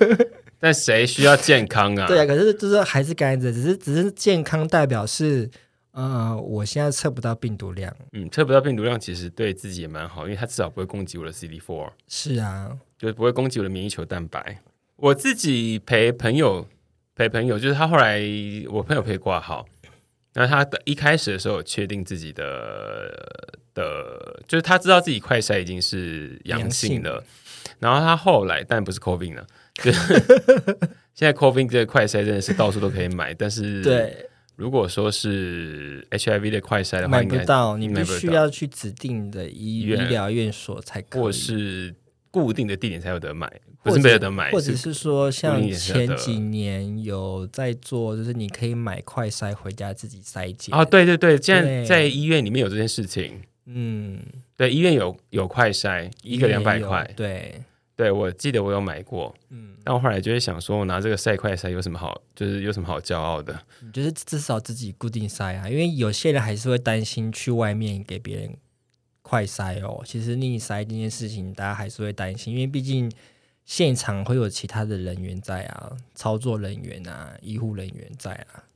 但谁需要健康啊？
对啊。可是就是还是感染者，只是只是健康代表是呃，我现在测不到病毒量。
嗯，测不到病毒量其实对自己也蛮好，因为它至少不会攻击我的 CD4，
是啊，
就是不会攻击我的免疫球蛋白。我自己陪朋友陪朋友，就是他后来我朋友陪挂号，那他的一开始的时候确定自己的的，就是他知道自己快筛已经是阳性了，然后他后来但不是 COVID 了，就是现在 COVID 这个快筛真的是到处都可以买，但是
对，
如果说是 HIV 的快筛的话，
买不到，你必须要去指定的医医疗院所才可以，
或是固定的地点才有得买，不是没有得买，
或者是说像前几年有在做，就是你可以买快筛回家自己筛检。
啊，，对对对，现在在医院里面有这件事情，
嗯，
对，医院有有快筛，一个两百块，
对，
对我记得我有买过，
嗯，
但我后来就会想说，我拿这个晒快筛有什么好，就是有什么好骄傲的？
你就是至少自己固定筛啊，因为有些人还是会担心去外面给别人快筛哦。其实逆筛这件事情，大家还是会担心，因为毕竟现场会有其他的人员在啊，操作人员啊，医护人员在啊。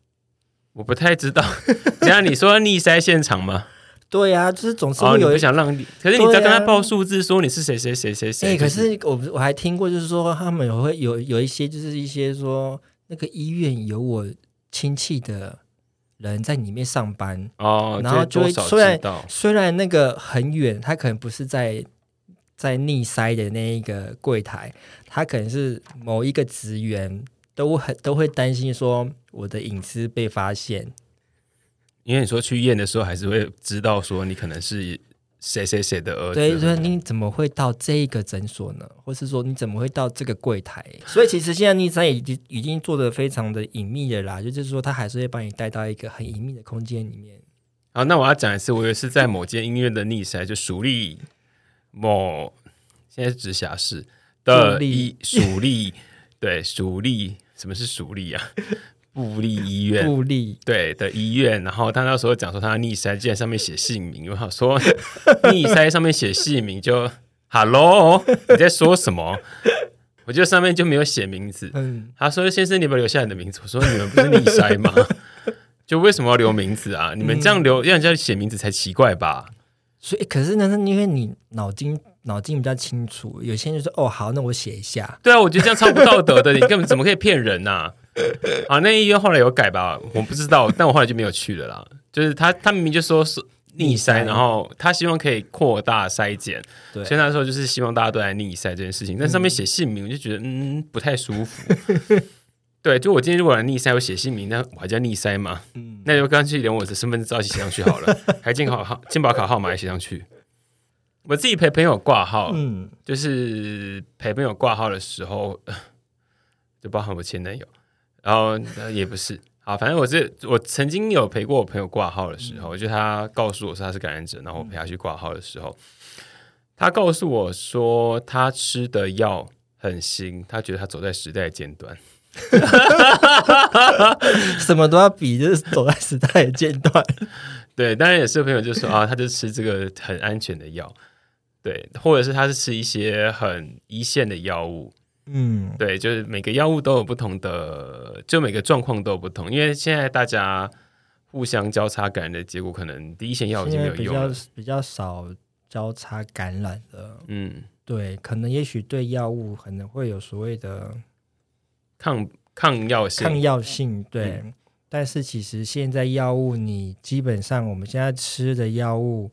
我不太知道，等一下你说逆筛现场吗？
对啊，就是总是会有一
不想让你，可是你在跟他报数字，说你是谁谁谁谁
哎、
谁，
可
是
我我还听过，就是说他们有会有有一些，就是一些说那个医院有我亲戚的人在里面上班，
哦，
然后就会虽然，虽然那个很远，他可能不是在在逆塞的那一个柜台，他可能是某一个职员，都很都会担心说我的隐私被发现。
因为你说去验的时候，还是会知道说你可能是谁谁谁的儿子，
对，所以你怎么会到这一个诊所呢？或是说你怎么会到这个柜台？所以其实现在逆商已经已经做的非常的隐秘的啦，就是说他还是会把你带到一个很隐秘的空间里面。
好，那我要讲一次，我以为是在某间音乐的逆筛，就属立某现在是直辖市的
属立
医属立，对属立，什么是属立啊？布利医院。
布利
对的医院，然后他那时候讲说他逆塞，竟然上面写姓名，我想说 逆塞上面写姓名就 Hello，你在说什么？我觉得上面就没有写名字。
嗯，
他说：“先生，你有没有留下你的名字？”我说：“你们不是逆塞吗？就为什么要留名字啊？你们这样留，让人家写名字才奇怪吧？
所以可是呢，因为你脑筋脑筋比较清楚，有些人就说哦好，那我写一下。
对啊，我觉得这样超不道德的，你根本怎么可以骗人呐、啊？那医院后来有改吧？我不知道，但我后来就没有去了啦。就是他，他明明就说是逆
逆
筛，然后他希望可以扩大筛检，所以那时候就是希望大家都来逆筛这件事情。但上面写姓名，我就觉得嗯不太舒服。对，就我今天如果来逆塞，我写姓名，那我还叫逆塞嘛？
嗯，
那就干脆连我的身份证照一起写上去好了，还健考号、健保卡号码也写上去。我自己陪朋友挂号，
嗯，
就是陪朋友挂号的时候，就包含我前男友，然后、呃、也不是，啊，反正我是我曾经有陪过我朋友挂号的时候，就他告诉我说他是感染者，然后我陪他去挂号的时候，他告诉我说他吃的药很新，他觉得他走在时代的尖端。
什么都要比，就是走在时代的尖端。
对，当然也是朋友就说啊，他就吃这个很安全的药，对，或者是他是吃一些很一线的药物，
嗯，
对，就是每个药物都有不同的，就每个状况都有不同，因为现在大家互相交叉感染的结果，可能第一线药已经没
现在比较
有用了，
比较少交叉感染的。
嗯，
对，可能也许对药物可能会有所谓的
抗抗药性，
抗药性，对。但是其实现在药物，你基本上我们现在吃的药物，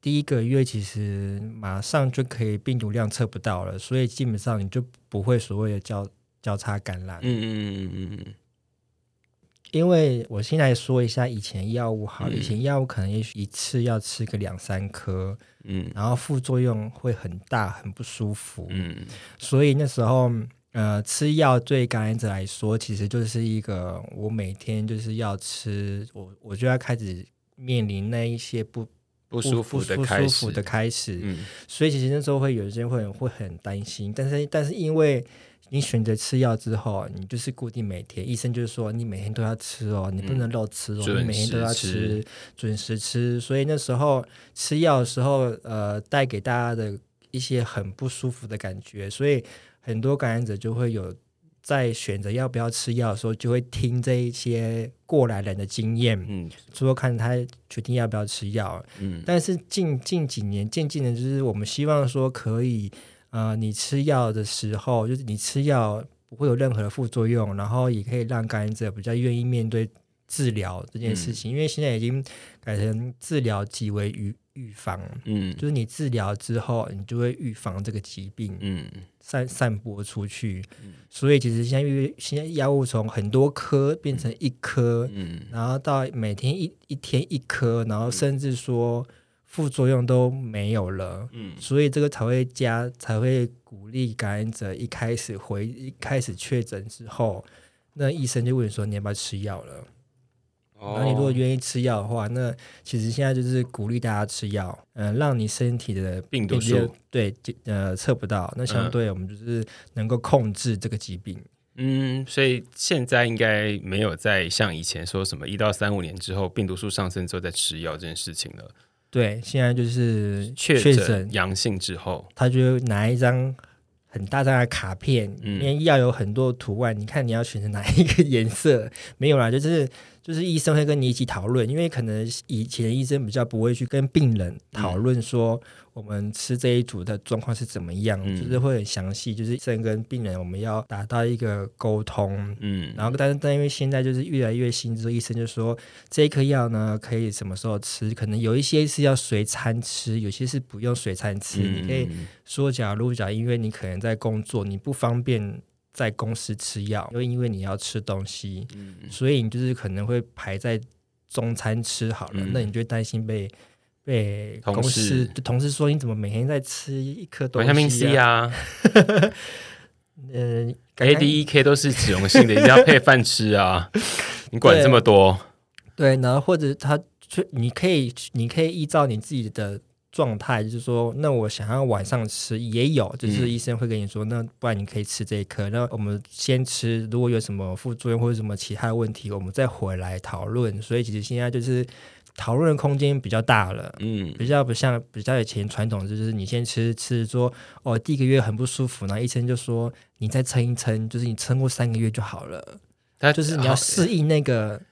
第一个月其实马上就可以病毒量测不到了，所以基本上你就不会所谓的交交叉感染。
嗯嗯嗯嗯嗯嗯。
因为我先来说一下以前药物好，
嗯
以前药物可能也许一次要吃个两三颗，
嗯
然后副作用会很大，很不舒服。
嗯
所以那时候，呃，吃药对感染者来说，其实就是一个我每天就是要吃，我我就要开始面临那一些不
不舒服的开始，
舒服的开始。
嗯
所以其实那时候会有一些会会很担心，但是但是因为你选择吃药之后，你就是固定每天，医生就是说你每天都要吃哦，你不能漏吃哦，
嗯
你每天都要吃，准时吃。所以那时候吃药的时候，呃，带给大家的一些很不舒服的感觉，所以很多感染者就会有在选择要不要吃药的时候，就会听这一些过来人的经验，
嗯
说看他决定要不要吃药。
嗯
但是近近几年渐渐的，就是我们希望说可以，呃，你吃药的时候，就是你吃药不会有任何的副作用，然后也可以让感染者比较愿意面对治疗这件事情，因为现在已经改成治疗即为预预防，
嗯。
就是你治疗之后，你就会预防这个疾病
嗯。
散散播出去。所以其实现在因为现在药物从很多颗变成一颗，
嗯。
然后到每天一一天一颗，然后甚至说副作用都没有了，
嗯。
所以这个才会加才会鼓励感染者一开始回一开始确诊之后，那医生就问你说你要不要吃药了。
哦
然后你如果愿意吃药的话，那其实现在就是鼓励大家吃药，嗯、让你身体的
病毒数
对呃测不到，那相对我们就是能够控制这个疾病。
嗯，所以现在应该没有再像以前说什么一到三五年之后病毒数上升之后再吃药这件事情了。
对，现在就是
确
诊
诊阳性之后，
他就拿一张很大张的卡片，
嗯
里面要有很多图案，你看你要选择哪一个颜色？没有啦，就是就是医生会跟你一起讨论，因为可能以前医生比较不会去跟病人讨论说我们吃这一组的状况是怎么样，
嗯。
就是会很详细，就是医生跟病人我们要达到一个沟通。
嗯，
然后，但是但因为现在就是越来越新，之后医生就说这一颗药呢可以什么时候吃，可能有一些是要随餐吃，有些是不用随餐吃，你可以
嗯。
说假如假，因为你可能在工作，你不方便在公司吃药，又因为你要吃东西，
嗯
所以你就是可能会排在中餐吃好了，
嗯
那你就担心被被
同
公司
事
同事说你怎么每天在吃一颗东西、
维他命 C
啊？
嗯
呃
，A、D、E、K 都是脂溶性的，一定要配饭吃啊！你管这么多？
对，然后或者他就你可以你可以依照你自己的状态，就是说，那我想要晚上吃也有，就是
嗯
医生会跟你说，那不然你可以吃这一颗，那我们先吃，如果有什么副作用或者什么其他问题，我们再回来讨论。所以其实现在就是讨论的空间比较大了。
嗯
比较不像比较以前传统，就是你先吃吃说哦，第一个月很不舒服，然后医生就说你再撑一撑，就是你撑过三个月就好了，
它
就是你要适应那个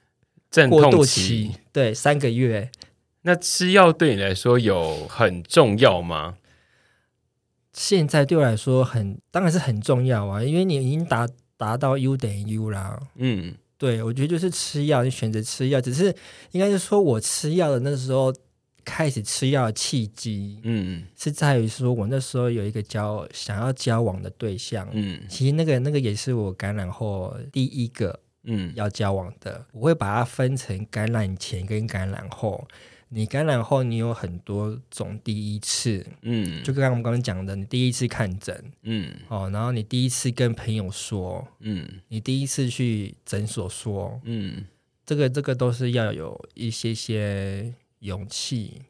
阵
过渡
痛
期，对，三个月。
那吃药对你来说有很重要吗？
现在对我来说很当然是很重要啊，因为你已经达达到 U 等于 U 啦。
嗯
对，我觉得就是吃药，你选择吃药，只是应该是说我吃药的那时候开始吃药的契机，
嗯
是在于说我那时候有一个交想要交往的对象，
嗯
其实那个那个也是我感染后第一个
嗯
要交往的，我会把它分成感染前跟感染后。你感染后，你有很多种第一次，
嗯，
就刚刚我们刚刚讲的，你第一次看诊
嗯。
哦，然后你第一次跟朋友说，
嗯。
你第一次去诊所说，
嗯。
这个这个都是要有一些些勇气。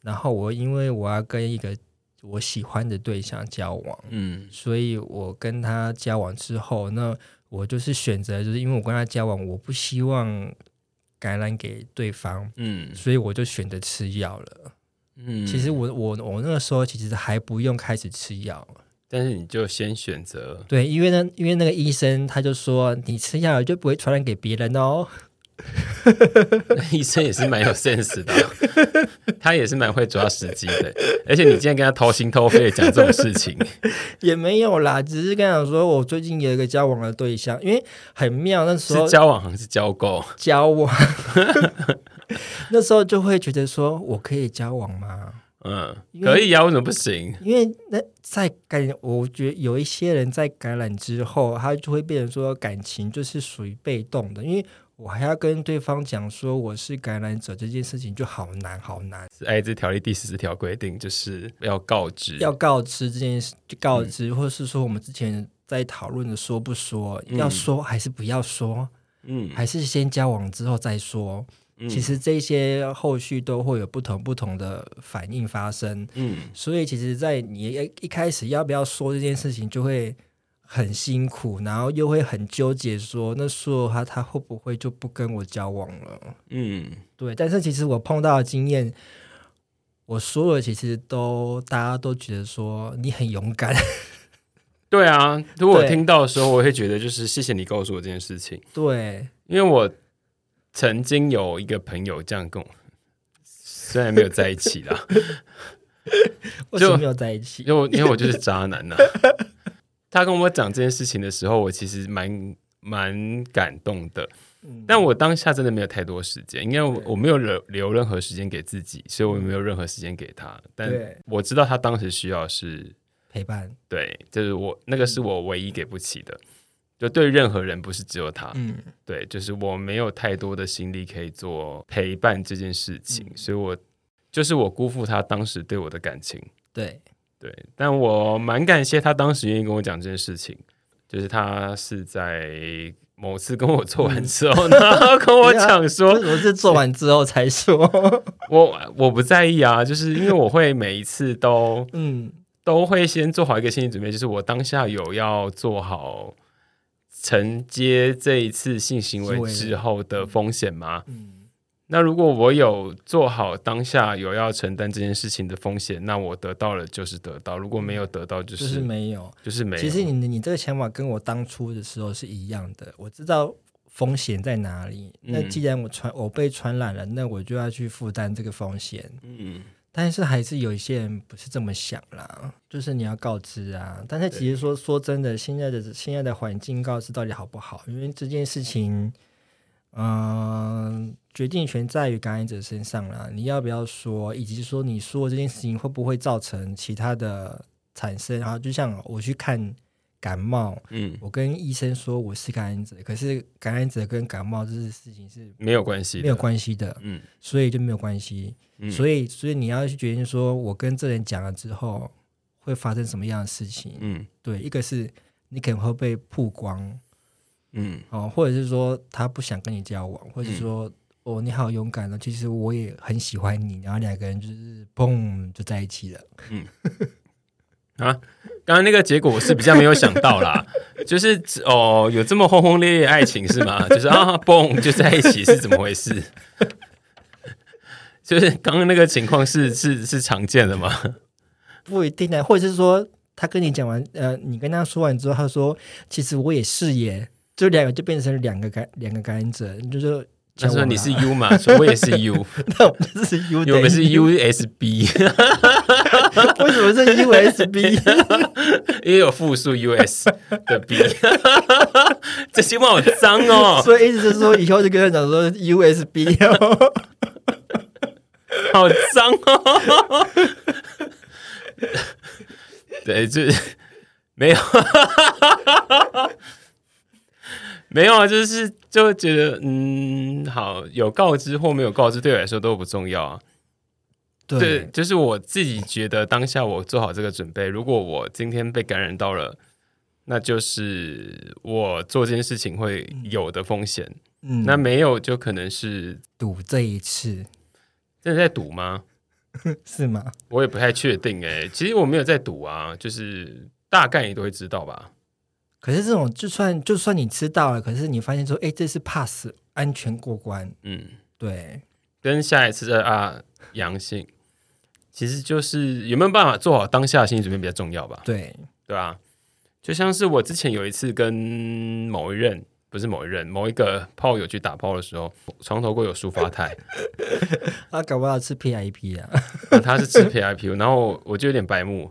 然后我因为我要跟一个我喜欢的对象交往，
嗯
所以我跟他交往之后，那我就是选择，就是因为我跟他交往，我不希望感染给对方，
嗯
所以我就选择吃药了。
嗯，
其实我我我那个时候其实还不用开始吃药，
但是你就先选择，
对，因为呢，因为那个医生他就说你吃药就不会传染给别人哦。
医生也是蛮有 sense 的，他也是蛮会抓时机的。而且你今天跟他掏心掏肺的讲这种事情，
也没有啦，只是跟他说，我最近有一个交往的对象，因为很妙，那时候
是交往还是交够？
交往，那时候就会觉得说我可以交往吗？
嗯，可以啊，为什么不行？
因为那在感，我觉得有一些人在感染之后，他就会变成说感情就是属于被动的，因为我还要跟对方讲说我是感染者这件事情就好难好难，
是艾滋条例第十条规定，就是要告知，
要告知这件事就告知，或者是说我们之前在讨论的说不说，
嗯。
要说还是不要说，
嗯，
还是先交往之后再说。
嗯。
其实这些后续都会有不同不同的反应发生，
嗯。
所以其实，在你一一开始要不要说这件事情，就会很辛苦，然后又会很纠结说那说了他他会不会就不跟我交往了？
嗯，
对，但是其实我碰到的经验，我说了，其实都大家都觉得说你很勇敢，
对啊。如果我
对
听到的时候，我会觉得就是谢谢你告诉我这件事情，
对，
因为我曾经有一个朋友这样跟我，虽然没有在一起啦，
为什么没有在一起？
因为因为我就是渣男呐、他跟我讲这件事情的时候，我其实蛮蛮感动的，
嗯。
但我当下真的没有太多时间，因为我我没有留留任何时间给自己，所以我也没有任何时间给他。但我知道他当时需要是
陪伴，
对，就是我那个是我唯一给不起的，就对任何人不是只有他，
嗯，
对，就是我没有太多的心力可以做陪伴这件事情，
嗯。
所以我就是我辜负他当时对我的感情。
对，
对，但我蛮感谢他当时愿意跟我讲这件事情，就是他是在某次跟我做完之后，然 后跟我讲
为
说，
我是做完之后才说？
我我不在意啊，就是因为我会每一次都
嗯，
都会先做好一个心理准备，就是我当下有要做好承接这一次性行为之后的风险吗？
嗯
那如果我有做好当下有要承担这件事情的风险，那我得到了就是得到；如果没有得到，就是
就是是没有。
就是没有。
其实你你这个想法跟我当初的时候是一样的，我知道风险在哪里。那
嗯
既然我传我被传染了，那我就要去负担这个风险。
嗯
但是还是有一些人不是这么想啦，就是你要告知啊。但是其实说说真的，现在的现在的环境告知到底好不好？因为这件事情，嗯、决定权在于感染者身上啦。你要不要说，以及说你说这件事情会不会造成其他的产生？然后就像我去看感冒，
嗯，
我跟医生说我是感染者，可是感染者跟感冒这件事情是
没有关系，
没有关系的，
嗯
所以就没有关系。
嗯，
所以，所以你要去决定说，我跟这人讲了之后会发生什么样的事情。
嗯
对，一个是你可能会被曝光
嗯
哦，或者是说他不想跟你交往，或者是说、
嗯
哦你好勇敢哦，其实我也很喜欢你，然后两个人就是砰就在一起了。
嗯 啊，刚刚那个结果我是比较没有想到啦，就是哦，有这么轰轰烈烈爱情是吗？就是啊，嘣就在一起是怎么回事？就是刚刚那个情况是是是常见的吗？
不一定啊，或者是说他跟你讲完，呃，你跟他说完之后，他说其实我也是耶，就两个就变成两个感两个感染者，你就说
他说你是 U 嘛，说我也是 U，
啊 那我们是 U，
我们是 USB，
为什么是 USB？
也 有复数 US 的 B，这句话好脏哦，
所以意思是说，以后就跟他讲说 USB 哦。
好脏哦。对，就是没有，没有啊，就是就会觉得，嗯，好，有告知或没有告知，对我来说都不重要啊。对，就是我自己觉得当下我做好这个准备，如果我今天被感染到了，那就是我做这件事情会有的风险。
嗯，
那没有，就可能是
赌这一次
真的在赌吗？
是吗？
我也不太确定哎、其实我没有在赌啊，就是大概你都会知道吧。
可是这种就算就算你吃到了，可是你发现说，哎，这是 pass 安全过关，
嗯，
对，
跟下一次的啊阳性，其实就是有没有办法做好当下的心理准备比较重要吧，
对，
对啊、就像是我之前有一次跟某一任不是某一任某一个炮友去打炮的时候，床头柜有抒发肽，
他搞不好吃 PIP 啊，
啊他是吃 PIP，然后我就有点白目，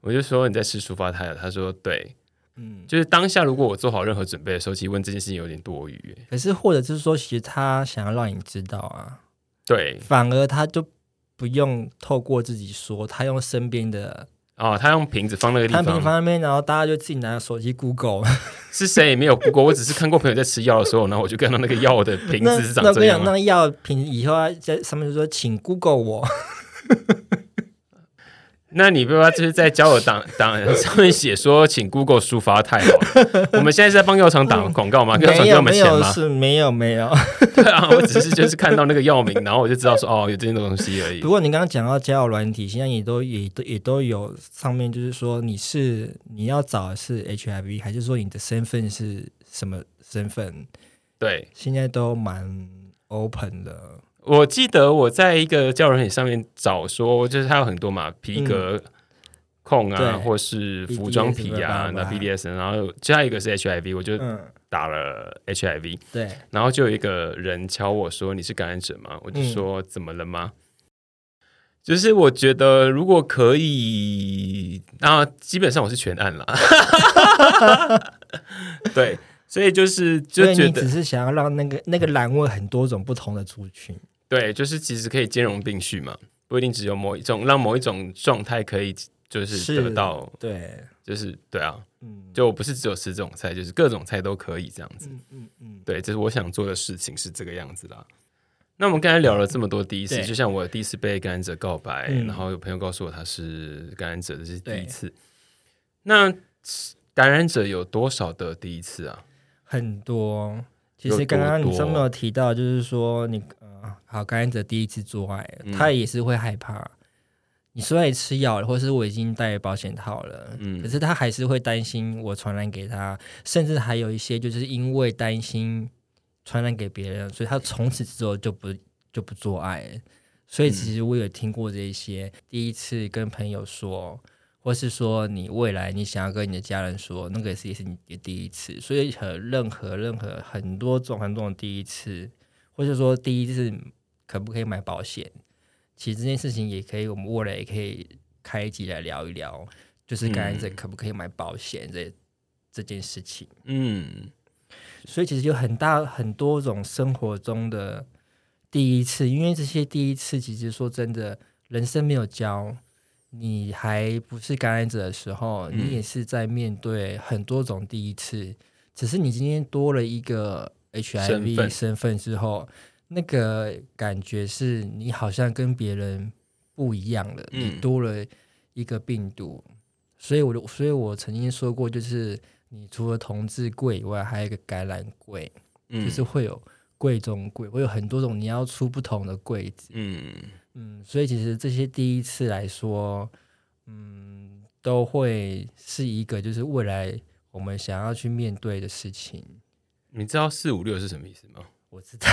我就说你在吃抒发肽了，他说对，
嗯，
就是当下如果我做好任何准备的时候，其实问这件事情有点多余，
可是或者就是说，其实他想要让你知道啊，
对，
反而他就不用透过自己说，他用身边的
哦，他用瓶子放那个地方，
放那边，然后大家就自己拿手机 Google，
是谁？也没有 Google，我只是看过朋友在吃药的时候，然后我就看到那个药的瓶子是长
那我跟你讲，那药瓶以后啊在上面就说，请 Google 我，
那你不要就是在交友档档上面写说，请 Google 抒发太好了。我们现在是在帮药厂打广告吗？药厂
没
给我们
有没有
钱吗？
是没有没有。
对啊，我只是就是看到那个药名，然后我就知道说哦，有这些东西而已
不。过你刚刚讲到交友软体，现在也都也都也都有上面就是说你是你要找的是 HIV，还是说你的身份是什么身份？
对，
现在都蛮 open 的。
我记得我在一个交友软件上面找说，就是它有很多嘛，皮革控啊，
对。
或是服装皮啊，那 BDS，然后就还有一个是 HIV，我就
嗯，
打了 HIV，
对，
然后就有一个人敲我说你是感染者吗？我就说、怎么了吗？就是我觉得如果可以，那基本上我是全按了，对，所以就是就觉得
你只是想要让那个那个栏位很多种不同的族群。
对，就是其实可以兼容并蓄嘛，不一定只有某一种，让某一种状态可以就是
是
得到，
对，
就是对啊，
嗯
就我不是只有吃这种菜，就是各种菜都可以这样子。
嗯嗯嗯，
对，这是我想做的事情是这个样子啦。那我们刚才聊了这么多第一次，就像我第一次被感染者告白，
嗯
然后有朋友告诉我他是感染者，这是第一次。那感染者有多少的第一次啊？
很多。其实刚刚你上面有提到，就是说你呃，好感染者第一次做爱，
嗯
他也是会害怕。你虽然也吃药了，或是我已经戴保险套了，
嗯
可是他还是会担心我传染给他，甚至还有一些就是因为担心传染给别人，所以他从此之后就不就不做爱了。所以其实我有听过这一些，第一次跟朋友说，或是说你未来你想要跟你的家人说，那个也是也是你的第一次。所以和任何任何很多种很多种第一次，或者说第一次可不可以买保险，其实这件事情也可以，我们未来也可以开一集来聊一聊，就是感染者
嗯。
可不可以买保险这这件事情。
嗯，
所以其实有很大很多种生活中的第一次，因为这些第一次，其实说真的，人生没有教，你还不是感染者的时候，
嗯。
你也是在面对很多种第一次，只是你今天多了一个 HIV
份。
身份之后，那个感觉是你好像跟别人不一样了，
嗯
你多了一个病毒，所以我就所以我曾经说过，就是你除了同志柜以外，还有一个橄榄柜，
嗯
就是会有柜中柜，会有很多种你要出不同的柜子。
嗯
嗯，所以其实这些第一次来说，嗯，都会是一个就是未来我们想要去面对的事情。
你知道四五六是什么意思吗？
我知道，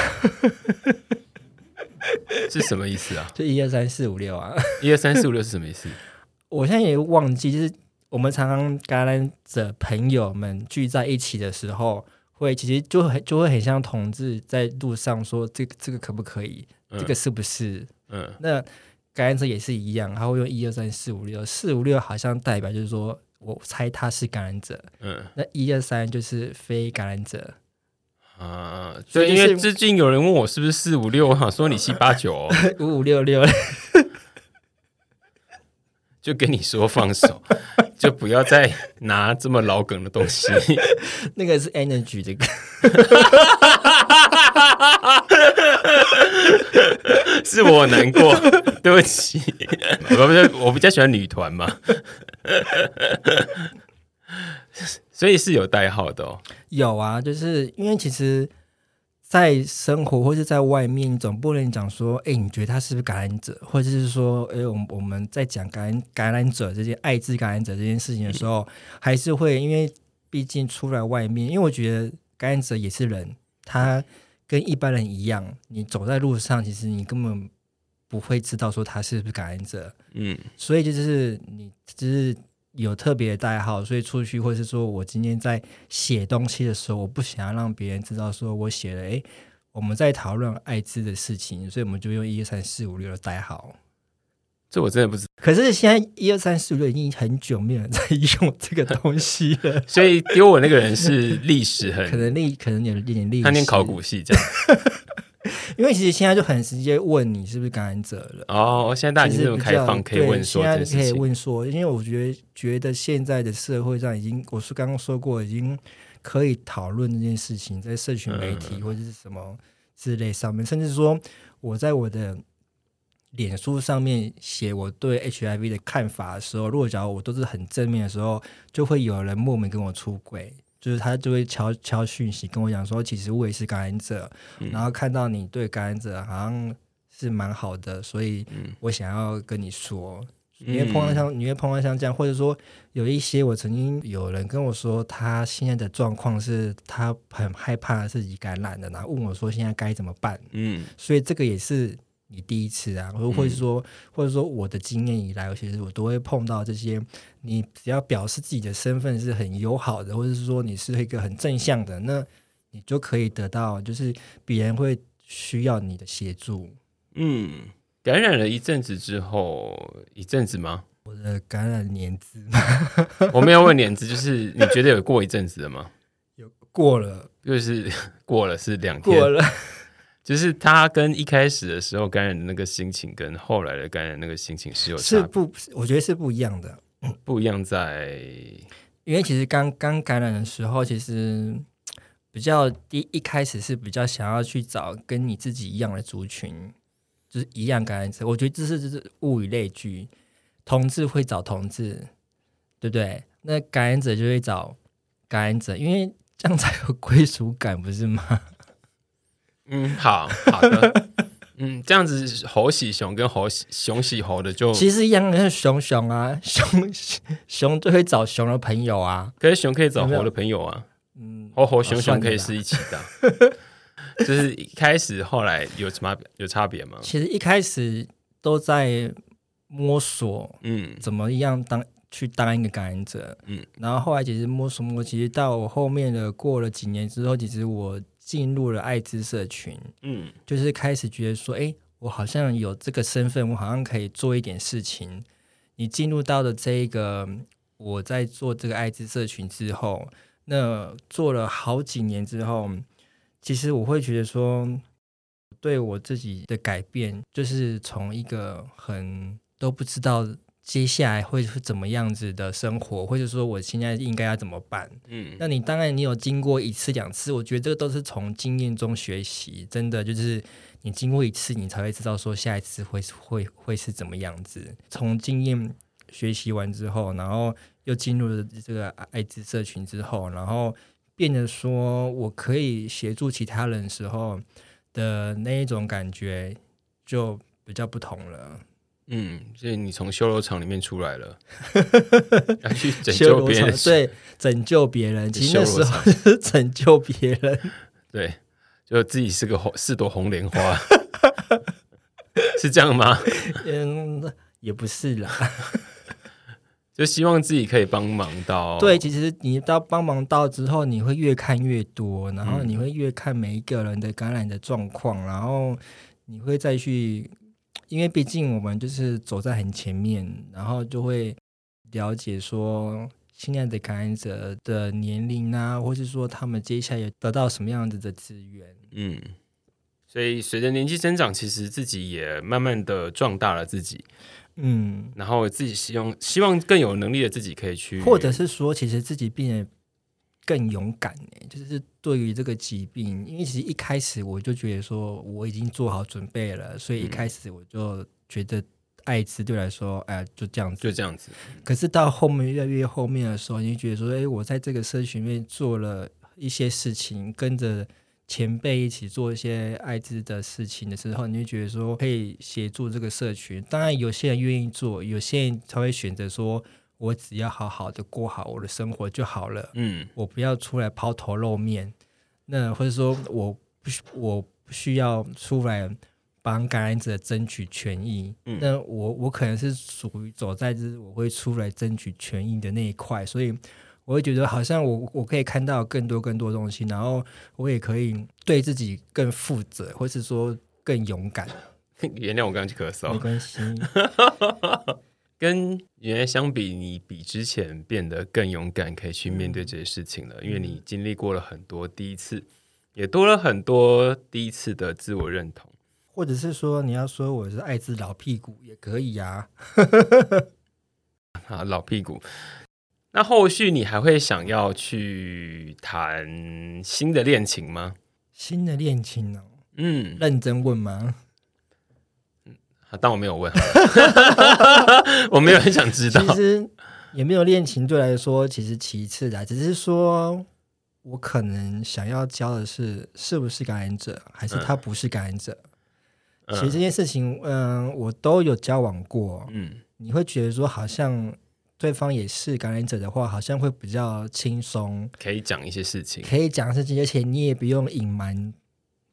是什么意思啊？
就一二三四五六啊，
一二三四五六是什么意思？
我现在也忘记，就是我们常常感染者朋友们聚在一起的时候，会其实就很就会很像同志在路上说这个这个可不可以，
嗯
这个是不是？
嗯
那感染者也是一样，他会用一二三四五六，四五六好像代表就是说我猜他是感染者，
嗯
那一二三就是非感染者。
啊，对，因为最近有人问我是不是四五六，我想说你七八九哦，
五五六六，
就跟你说放手，就不要再拿这么老梗的东西。
那个是 energy 这个，
是我难过，对不起。我比较我比较喜欢女团嘛，所以是有代号的哦。
有啊，就是因为其实，在生活或是在外面，总不能讲说，哎、你觉得他是不是感染者，或者是说，哎、我们我们在讲感染感染者这件艾滋感染者这件事情的时候，还是会因为毕竟出来外面，因为我觉得感染者也是人，他跟一般人一样，你走在路上，其实你根本不会知道说他是不是感染者，
嗯
所以就是你就是有特别的代号，所以出去或是说我今天在写东西的时候，我不想要让别人知道说我写了，诶，我们在讨论艾滋的事情，所以我们就用一二三四五六的代号。
这我真的不知道。
可是现在一二三四五六已经很久没有人在用这个东西了，
所以丢我那个人是历史很
可能历可能有一点历史，
他念考古系这样。
因为其实现在就很直接问你是不是感染者了。
哦，现在大家已经这么开放，可以问说
现在可以问说，因为我觉得觉得现在的社会上已经，我是刚刚说过，已经可以讨论这件事情，在社群媒体或者是什么之类上面，甚至说我在我的脸书上面写我对 HIV 的看法的时候，如果假如我都是很正面的时候，就会有人莫名跟我出轨。就是他就会敲敲讯息跟我讲说，其实我也是感染者，然后看到你对感染者好像是蛮好的，所以我想要跟你说，你会碰到像你会碰到像这样，或者说有一些我曾经有人跟我说，他现在的状况是他很害怕自己感染的，然后问我说现在该怎么办？嗯，所以这个也是。你第一次啊，或者说，或者说我的经验以来，其实我都会碰到这些。你只要表示自己的身份是很友好的，或者是说你是一个很正向的，那你就可以得到，就是别人会需要你的协助。
嗯，感染了一阵子之后，一阵子吗？
我的感染年资，
我没有问年资，就是你觉得有过一阵子了吗？
有过了，
就是 过了是两天
过了。
就是他跟一开始的时候感染的那个心情，跟后来的感染那个心情是有
是不？我觉得是不一样的。
不一样在，
因为其实刚刚感染的时候，其实比较第一开始是比较想要去找跟你自己一样的族群，就是一样感染者。我觉得这是就是物以类聚，同志会找同志，对不对？那感染者就会找感染者，因为这样才有归属感，不是吗？
嗯，好好的，嗯，这样子猴喜熊跟猴喜熊喜猴的就
其实一样，是熊熊啊，熊熊就会找熊的朋友啊，
可是熊可以找猴的朋友啊，嗯，猴猴熊熊可以是一起的，就是一开始后来有什么有差别吗？
其实一开始都在摸索，嗯，怎么样当去当一个感染者，嗯，然后后来其实摸索摸，其实到我后面的过了几年之后，其实我。进入了艾滋社群，嗯，就是开始觉得说，哎，我好像有这个身份，我好像可以做一点事情。你进入到的这一个，我在做这个艾滋社群之后，那做了好几年之后，其实我会觉得说，对我自己的改变，就是从一个很都不知道。接下来会是怎么样子的生活，或者说我现在应该要怎么办？嗯，那你当然你有经过一次两次，我觉得这个都是从经验中学习，真的就是你经过一次，你才会知道说下一次会会会是怎么样子。从经验学习完之后，然后又进入了这个艾滋社群之后，然后变得说我可以协助其他人时候的那一种感觉就比较不同了。
嗯，所以你从修罗场里面出来了，要去拯救别人，
对，拯救别人，其实那时候是 拯救别人，
对，就自己是个红是朵红莲花，是这样吗？
嗯，也不是啦，
就希望自己可以帮忙到。
对，其实你到帮忙到之后，你会越看越多，然后你会越看每一个人的感染的状况，然后你会再去。因为毕竟我们就是走在很前面，然后就会了解说现在的感染者的年龄啊，或是说他们接下来得到什么样子的资源。嗯，
所以随着年纪增长，其实自己也慢慢的壮大了自己。嗯，然后自己希望希望更有能力的自己可以去，
或者是说，其实自己变得更勇敢呢，就是对于这个疾病，因为其实一开始我就觉得说我已经做好准备了，所以一开始我就觉得艾滋对来说，哎，就这样子，
就这样子。
可是到后面越来越后面的时候，你就觉得说，哎，我在这个社群里面做了一些事情，跟着前辈一起做一些艾滋的事情的时候，你就觉得说可以协助这个社群。当然，有些人愿意做，有些人才会选择说。我只要好好的过好我的生活就好了。嗯，我不要出来抛头露面，那或者说我不需我不需要出来帮感染者争取权益。
嗯
那我我可能是属于走在就是我会出来争取权益的那一块，所以我会觉得好像我我可以看到更多更多东西，然后我也可以对自己更负责，或是说更勇敢。
原谅我刚刚去咳嗽没。
关系，
跟原来相比，你比之前变得更勇敢，可以去面对这些事情了，因为你经历过了很多第一次，也多了很多第一次的自我认同。
或者是说你要说我是艾滋老屁股也可以啊。
啊，老屁股。那后续你还会想要去谈新的恋情吗？
新的恋情哦，
嗯，
认真问吗？
好当我没有问，我没有很想知道。
其实也没有恋情，对我来说其实其次的，只是说我可能想要教的是是不是感染者，还是他不是感染者。其实这件事情，嗯、我都有交往过。
嗯，
你会觉得说，好像对方也是感染者的话，好像会比较轻松，
可以讲一些事情，
可以讲事情，而且你也不用隐瞒，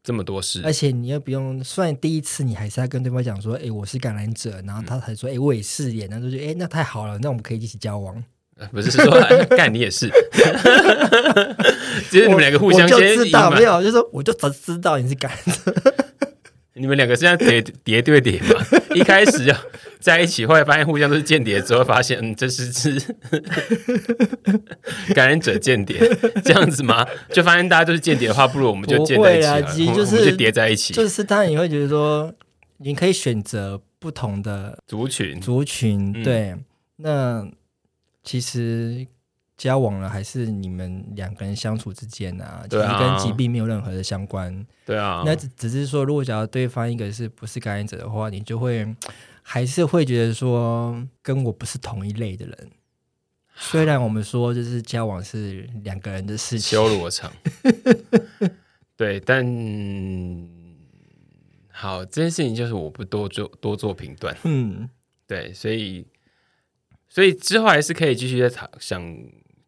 这么多事
而，且你又不用，虽然第一次你还是要跟对方讲说，哎，我是感染者，然后他才说，哎，我也是耶，然后就觉得，哎，那太好了，那我们可以一起交往。
呃不是说哎 干你也是，其 实你们两个互相
我就
先
知道，没有，就是说我就早知道你是感染者。
你们两个是要叠叠对叠嘛？一开始就在一起，后来发现互相都是间谍，之后发现嗯，这是是 感染者间谍这样子吗？就发现大家都是间谍的话，不如我们就建在一起
其实就是
我们我们就叠在一起，
就是当然你会觉得说，你可以选择不同的
族群。
族群，
嗯。
对，那其实交往了还是你们两个人相处之间啊，其实
对啊
跟疾病没有任何的相关。
对啊，
那只只是说，如果假如对方一个是不是感染者的话，你就会还是会觉得说，跟我不是同一类的人。虽然我们说就是交往是两个人的事情，
修罗场。对，但好，这件事情就是我不多做多做评断。
嗯，
对，所以所以之后还是可以继续在讨想，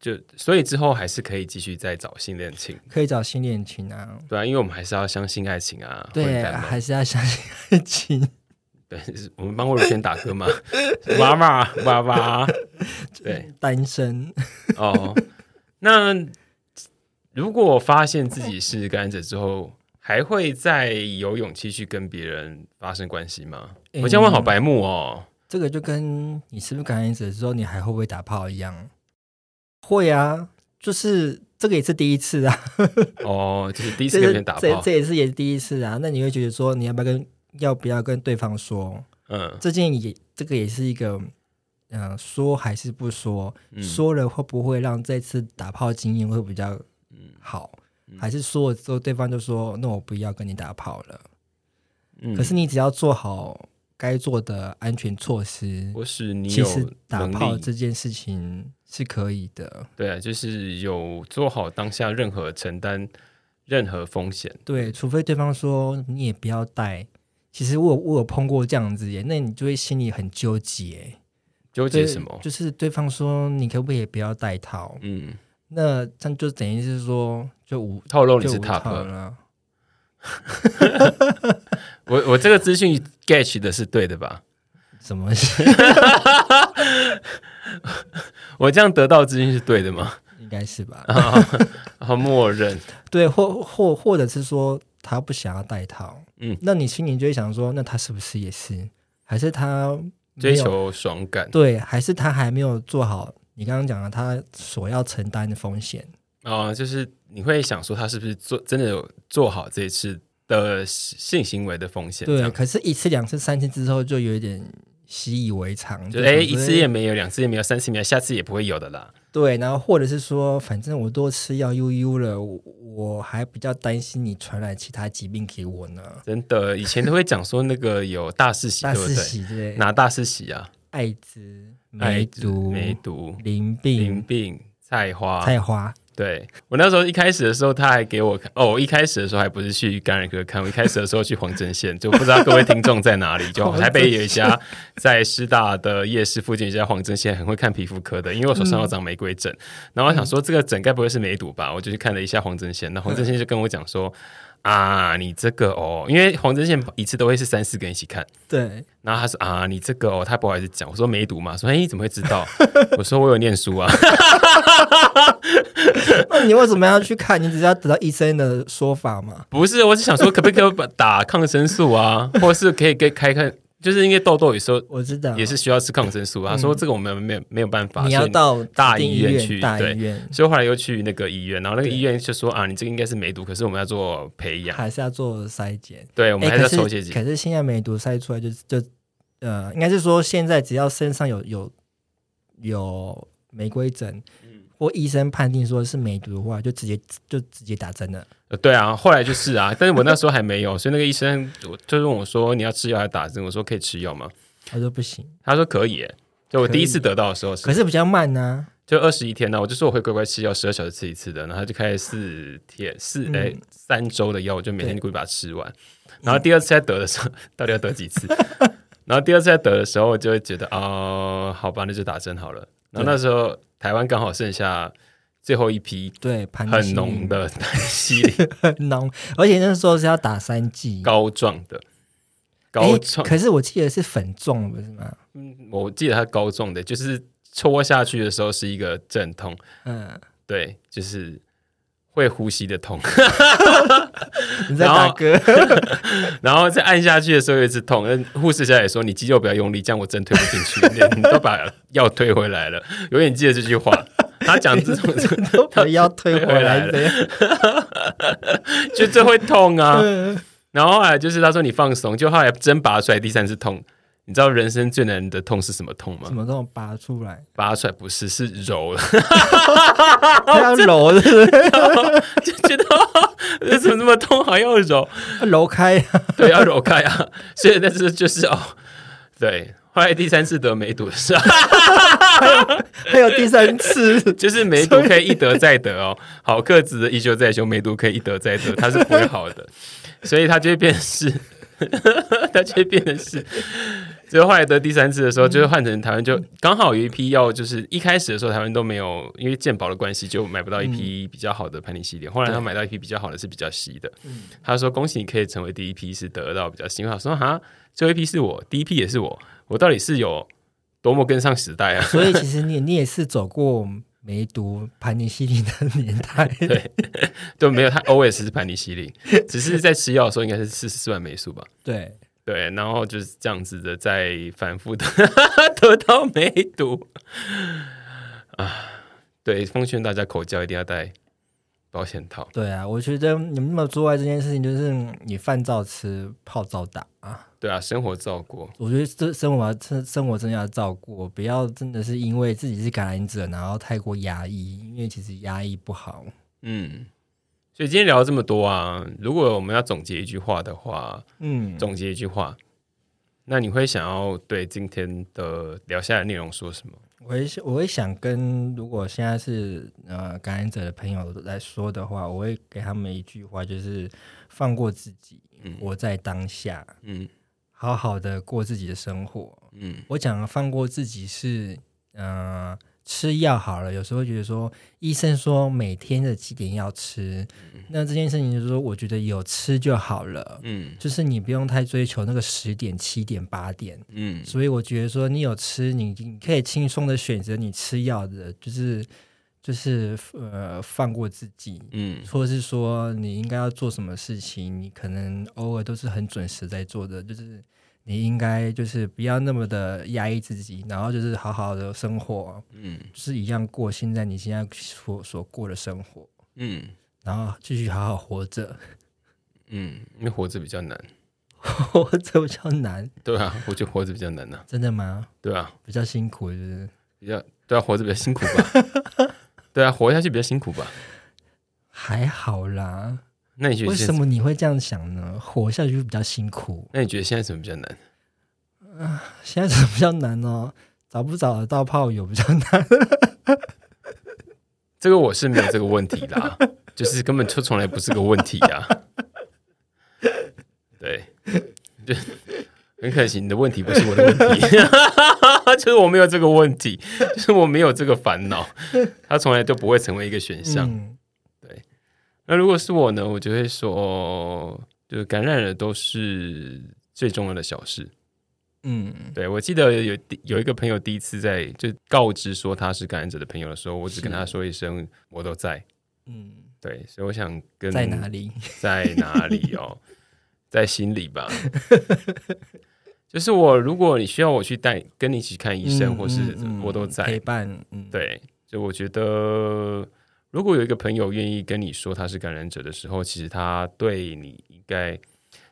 就所以之后还是可以继续再找新恋情，
可以找新恋情啊，
对啊，因为我们还是要相信爱情啊，
对还是要相信爱情。
对，我们帮过如轩打歌嘛？娃娃娃娃，对
单身，
哦，那如果发现自己是感染者之后，还会再有勇气去跟别人发生关系吗？
嗯
我这样问好白目哦。
这个就跟你是不是感染者之后，你还会不会打炮一样？会啊，就是这个也是第一次啊，
哦，就是第一次跟别人打炮
这这，也是也是第一次啊。那你会觉得说，你要不要跟要不要跟对方说？
嗯
这件也这个也是一个，嗯、说还是不说？
嗯
说了会不会让这次打炮经验会比较
嗯
好？还是说了之后对方就说，那我不要跟你打炮了？
嗯
可是你只要做好该做的安全措施，
或是
其实打炮这件事情是可以的。
对啊，就是有做好当下任何承担任何风险。
对，除非对方说你也不要带。其实我有我有碰过这样子耶，那你就会心里很纠结。对
纠结什么？
就是对方说你可不可以不要带套？
嗯，
那这样就等于是说就无
透露你
是无套
top，
了。
我我这个资讯 get 的是对的吧？
什么？
我这样得到资讯是对的吗？
应该是吧？
然后默认，
对，或或或者是说他不想要带套，
嗯
那你心里就会想说，那他是不是也是？还是他
追求爽感
对，还是他还没有做好你刚刚讲的他所要承担的风险？
啊、就是你会想说他是不是做真的有做好这一次的性行为的风险？这
对，
样
可是一次、两次、三次之后就有一点习以为常，
就哎、一次也没有，两次也没有，三次没有，下次也不会有的啦。
对，然后或者是说，反正我多吃药悠悠了，我我还比较担心你传染其他疾病给我呢。
真的，以前都会讲说那个有大四喜，
大四
对不对？
喜之类，
哪大四喜啊？
艾滋、梅毒、
梅毒、
淋病
淋
病、
病、菜花。
菜花，
对我那时候一开始的时候，他还给我看哦，我一开始的时候还不是去感染科看，我一开始的时候去黄针县，就不知道各位听众在哪里。就 台北有一家在师大的夜市附近有一家黄针县，很会看皮肤科的，因为我手上有长玫瑰疹，然后我想说这个疹该不会是梅毒吧？我就去看了一下黄针县，那黄针县就跟我讲说。啊，你这个哦，因为黄针线一次都会是三四个人一起看，
对，
然后他说啊，你这个哦，他不好意思讲，我说没读嘛，说哎，你怎么会知道？我说我有念书啊，
那你为什么要去看？你只是要得到医生的说法吗？
不是，我是想说可不可以把打抗生素啊，或是可以给开看，就是因为痘痘有时候
我知道，
也是需要吃抗生素啊。他说这个我们没有没有办法，
你要到
大
医
医院去对
大医院
所以后来又去那个医院，然后那个
对
医院就说啊，你这个应该是梅毒，可是我们要做培养，
还是要做筛检。
对，我们
哎，
还是要
可
抽血检。
是可是现在梅毒筛出来就就呃，应该是说现在只要身上有有有玫瑰疹，
嗯
或医生判定说是梅毒的话，就直接就直接打针了。
呃对啊，后来就是啊，但是我那时候还没有，所以那个医生我就问我说你要吃药还是打针？我说可以吃药吗？
他说不行，
他说可以。就我第一次得到的时候是
可是比较慢呢、
就二十一天呢，我就说我会乖乖吃药，十二小时吃一次的，然后他就开始四天四
嗯
哎、三周的药，我就每天
对
故意把它吃完。然后第二次再得的时候，到底要得几次？然后第二次再得的时候，我就会觉得哦，好吧，那就打针好了。然后那时候台湾刚好剩下最后一批
对，盘
很浓的盘尼西林
很浓，而且那时候是要打三剂。
膏状的膏
诶
状，
可是我记得是粉状，不是吗？
我记得它膏状的，就是戳下去的时候是一个阵痛，
嗯，
对，就是会呼吸的痛。
你在打嗝，
然后 再按下去的时候有一直痛，那护士小姐说：“你肌肉不要用力，这样我针推不进去。你”都把药推回来了，永远记得这句话。他讲这种都
把药推回来
回
的。
就这会痛啊。
嗯
然后后来就是他说你放松，就后来针拔出来第三次痛。你知道人生最难的痛是什么痛吗
什？么痛拔出来，
拔出来不是，是揉
要揉的，
就觉得这怎么那么痛，还要揉？
要揉开。
对，要揉开啊。所以那是就是哦，对。后来第三次得梅毒是啊，
还有第三次，
就是梅毒可以一得再得哦，好克子的一休再休，梅毒可以一得再得，它是不会好的，所以它就会变成是，它就会变成是，所以后来得第三次的时候，就是换成台湾就刚好有一批药，就是一开始的时候台湾都没有，因为健保的关系就买不到一批比较好的盘尼西林，后来他买到一批比较好的是比较稀的，他说恭喜你可以成为第一批是得到比较新，我想说哈，最后一批是我，第一批也是我，我到底是有多么跟上时代啊？
所以其实你你也是走过梅毒、盘尼西林的年代。
对，都没有，他 OS 是盘尼西林，只是在吃药的时候应该是四十四万霉素吧。
对，
对，然后就是这样子的，在反复的 得到梅毒啊。对，奉劝大家口交一定要戴保险套。
对啊，我觉得你们那么做爱这件事情，就是你饭照吃，炮照打啊。
对啊，生活照过。
我觉得这生活生生活真的要照顾，不要真的是因为自己是感染者，然后太过压抑，因为其实压抑不好。
嗯，所以今天聊了这么多啊，如果我们要总结一句话的话，
嗯，
总结一句话，那你会想要对今天的聊下来的内容说什么？
我会我会想跟如果现在是呃感染者的朋友来说的话，我会给他们一句话，就是放过自己，
嗯
活在当下，
嗯
好好的过自己的生活。
嗯
我讲的放过自己是，呃，吃药好了，有时候会觉得说，医生说每天的几点要吃，那这件事情就是说，我觉得有吃就好了，
嗯。
就是你不用太追求那个十点、七点、八点。
嗯。
所以我觉得说，你有吃，你你可以轻松的选择你吃药的，就是就是呃放过自己，
嗯。
或者是说你应该要做什么事情，你可能偶尔都是很准时在做的，就是你应该就是不要那么的压抑自己，然后就是好好的生活，
嗯
就是一样过现在你现在所所过的生活，
嗯
然后继续好好活着，
嗯，因为活着比较难。
活着比较难，
对啊，我觉得活着比较难呐、
真的吗？
对啊，
比较辛苦，就是
比较对啊，活着比较辛苦吧？对啊，活下去比较辛苦吧？
还好啦。
那你觉得
为？什么你会这样想呢？活下去比较辛苦，
那你觉得现在什么比较难？
现在什么比较难呢？找不找得到炮友比较难。
这个我是没有这个问题啦，就是根本就从来不是个问题呀、对，就很可惜，你的问题不是我的问题，就是我没有这个问题，就是我没有这个烦恼，它从来都不会成为一个选项。
嗯，
那如果是我呢，我就会说，就是感染了都是最重要的小事。
嗯，
对我记得有有一个朋友第一次在就告知说他是感染者的朋友的时候，我只跟他说一声我都在。
嗯，
对，所以我想跟
在哪里？
在哪里哦？在心里吧。就是我，如果你需要我去带跟你一起看医生，或是我都在
陪伴。嗯，
对，就我觉得，如果有一个朋友愿意跟你说他是感染者的时候，其实他对你应该，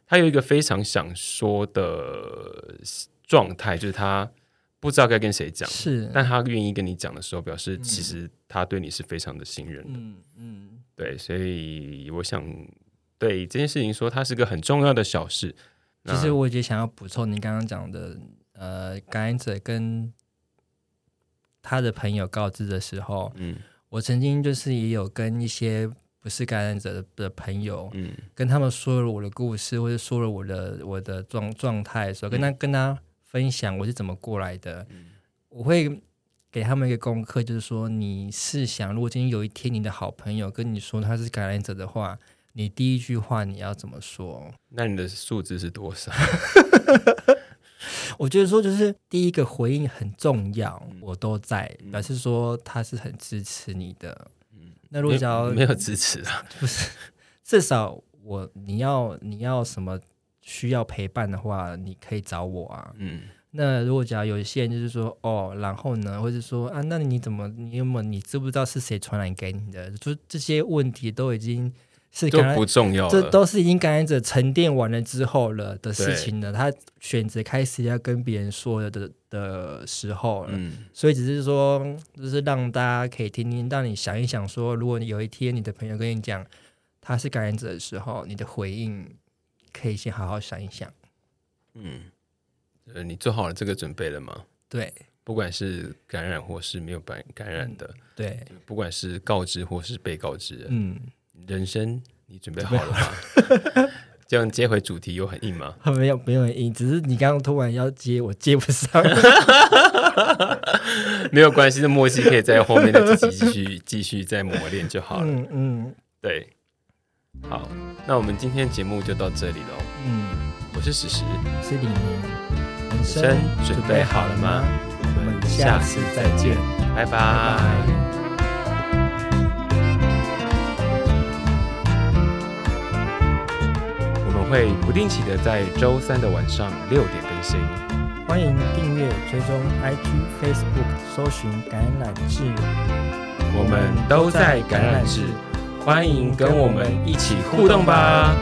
他有一个非常想说的状态，就是他不知道该跟谁讲，
是，
但他愿意跟你讲的时候，表示其实他对你是非常的信任的。
嗯嗯，
对，所以我想对这件事情说，它是个很重要的小事。
其实我也想要补充你刚刚讲的，呃，感染者跟他的朋友告知的时候，嗯，我曾经就是也有跟一些不是感染者的朋友，嗯，跟他们说了我的故事，或者说了我的我的状状态的时候，跟他跟他分享我是怎么过来的，我会给他们一个功课，就是说，你试想，如果今天有一天你的好朋友跟你说他是感染者的话。你第一句话你要怎么说？
那你的数字是多少？
我觉得说就是第一个回应很重要，我都在，表示说他是很支持你的。嗯，那如果只要
没有支持啊，
不是，至少我你要你要什么需要陪伴的话，你可以找我啊。嗯，那如果假如有一些人就是说哦，然后呢，或者说啊，那你怎么你有没有你知不知道是谁传染给你的？就这些问题都已经。是
都不重要，
这都是已经感染者沉淀完了之后了的事情了。他选择开始要跟别人说的的时候了，所以只是说，就是让大家可以听听，让你想一想，说如果你有一天你的朋友跟你讲他是感染者的时候，你的回应可以先好好想一想。
嗯，呃，你做好了这个准备了吗？
对，
不管是感染或是没有感感染的，
对，
不管是告知或是被告知，嗯。人生，你准备好了吗？这样接回主题有很硬吗？
没有，没有很硬，只是你刚刚突然要接，我接不上。
没有关系，的默契可以在后面的自己继续继续再磨练就好了。嗯嗯，对。好，那我们今天节目就到这里喽。嗯，我是史实，
是李明。
人生准备好了吗？我们下次再见，拜拜。会不定期的在周三的晚上六点更新，
欢迎订阅、追踪 IG、Facebook，搜寻橄榄志，
我们都在橄榄志，欢迎跟我们一起互动吧。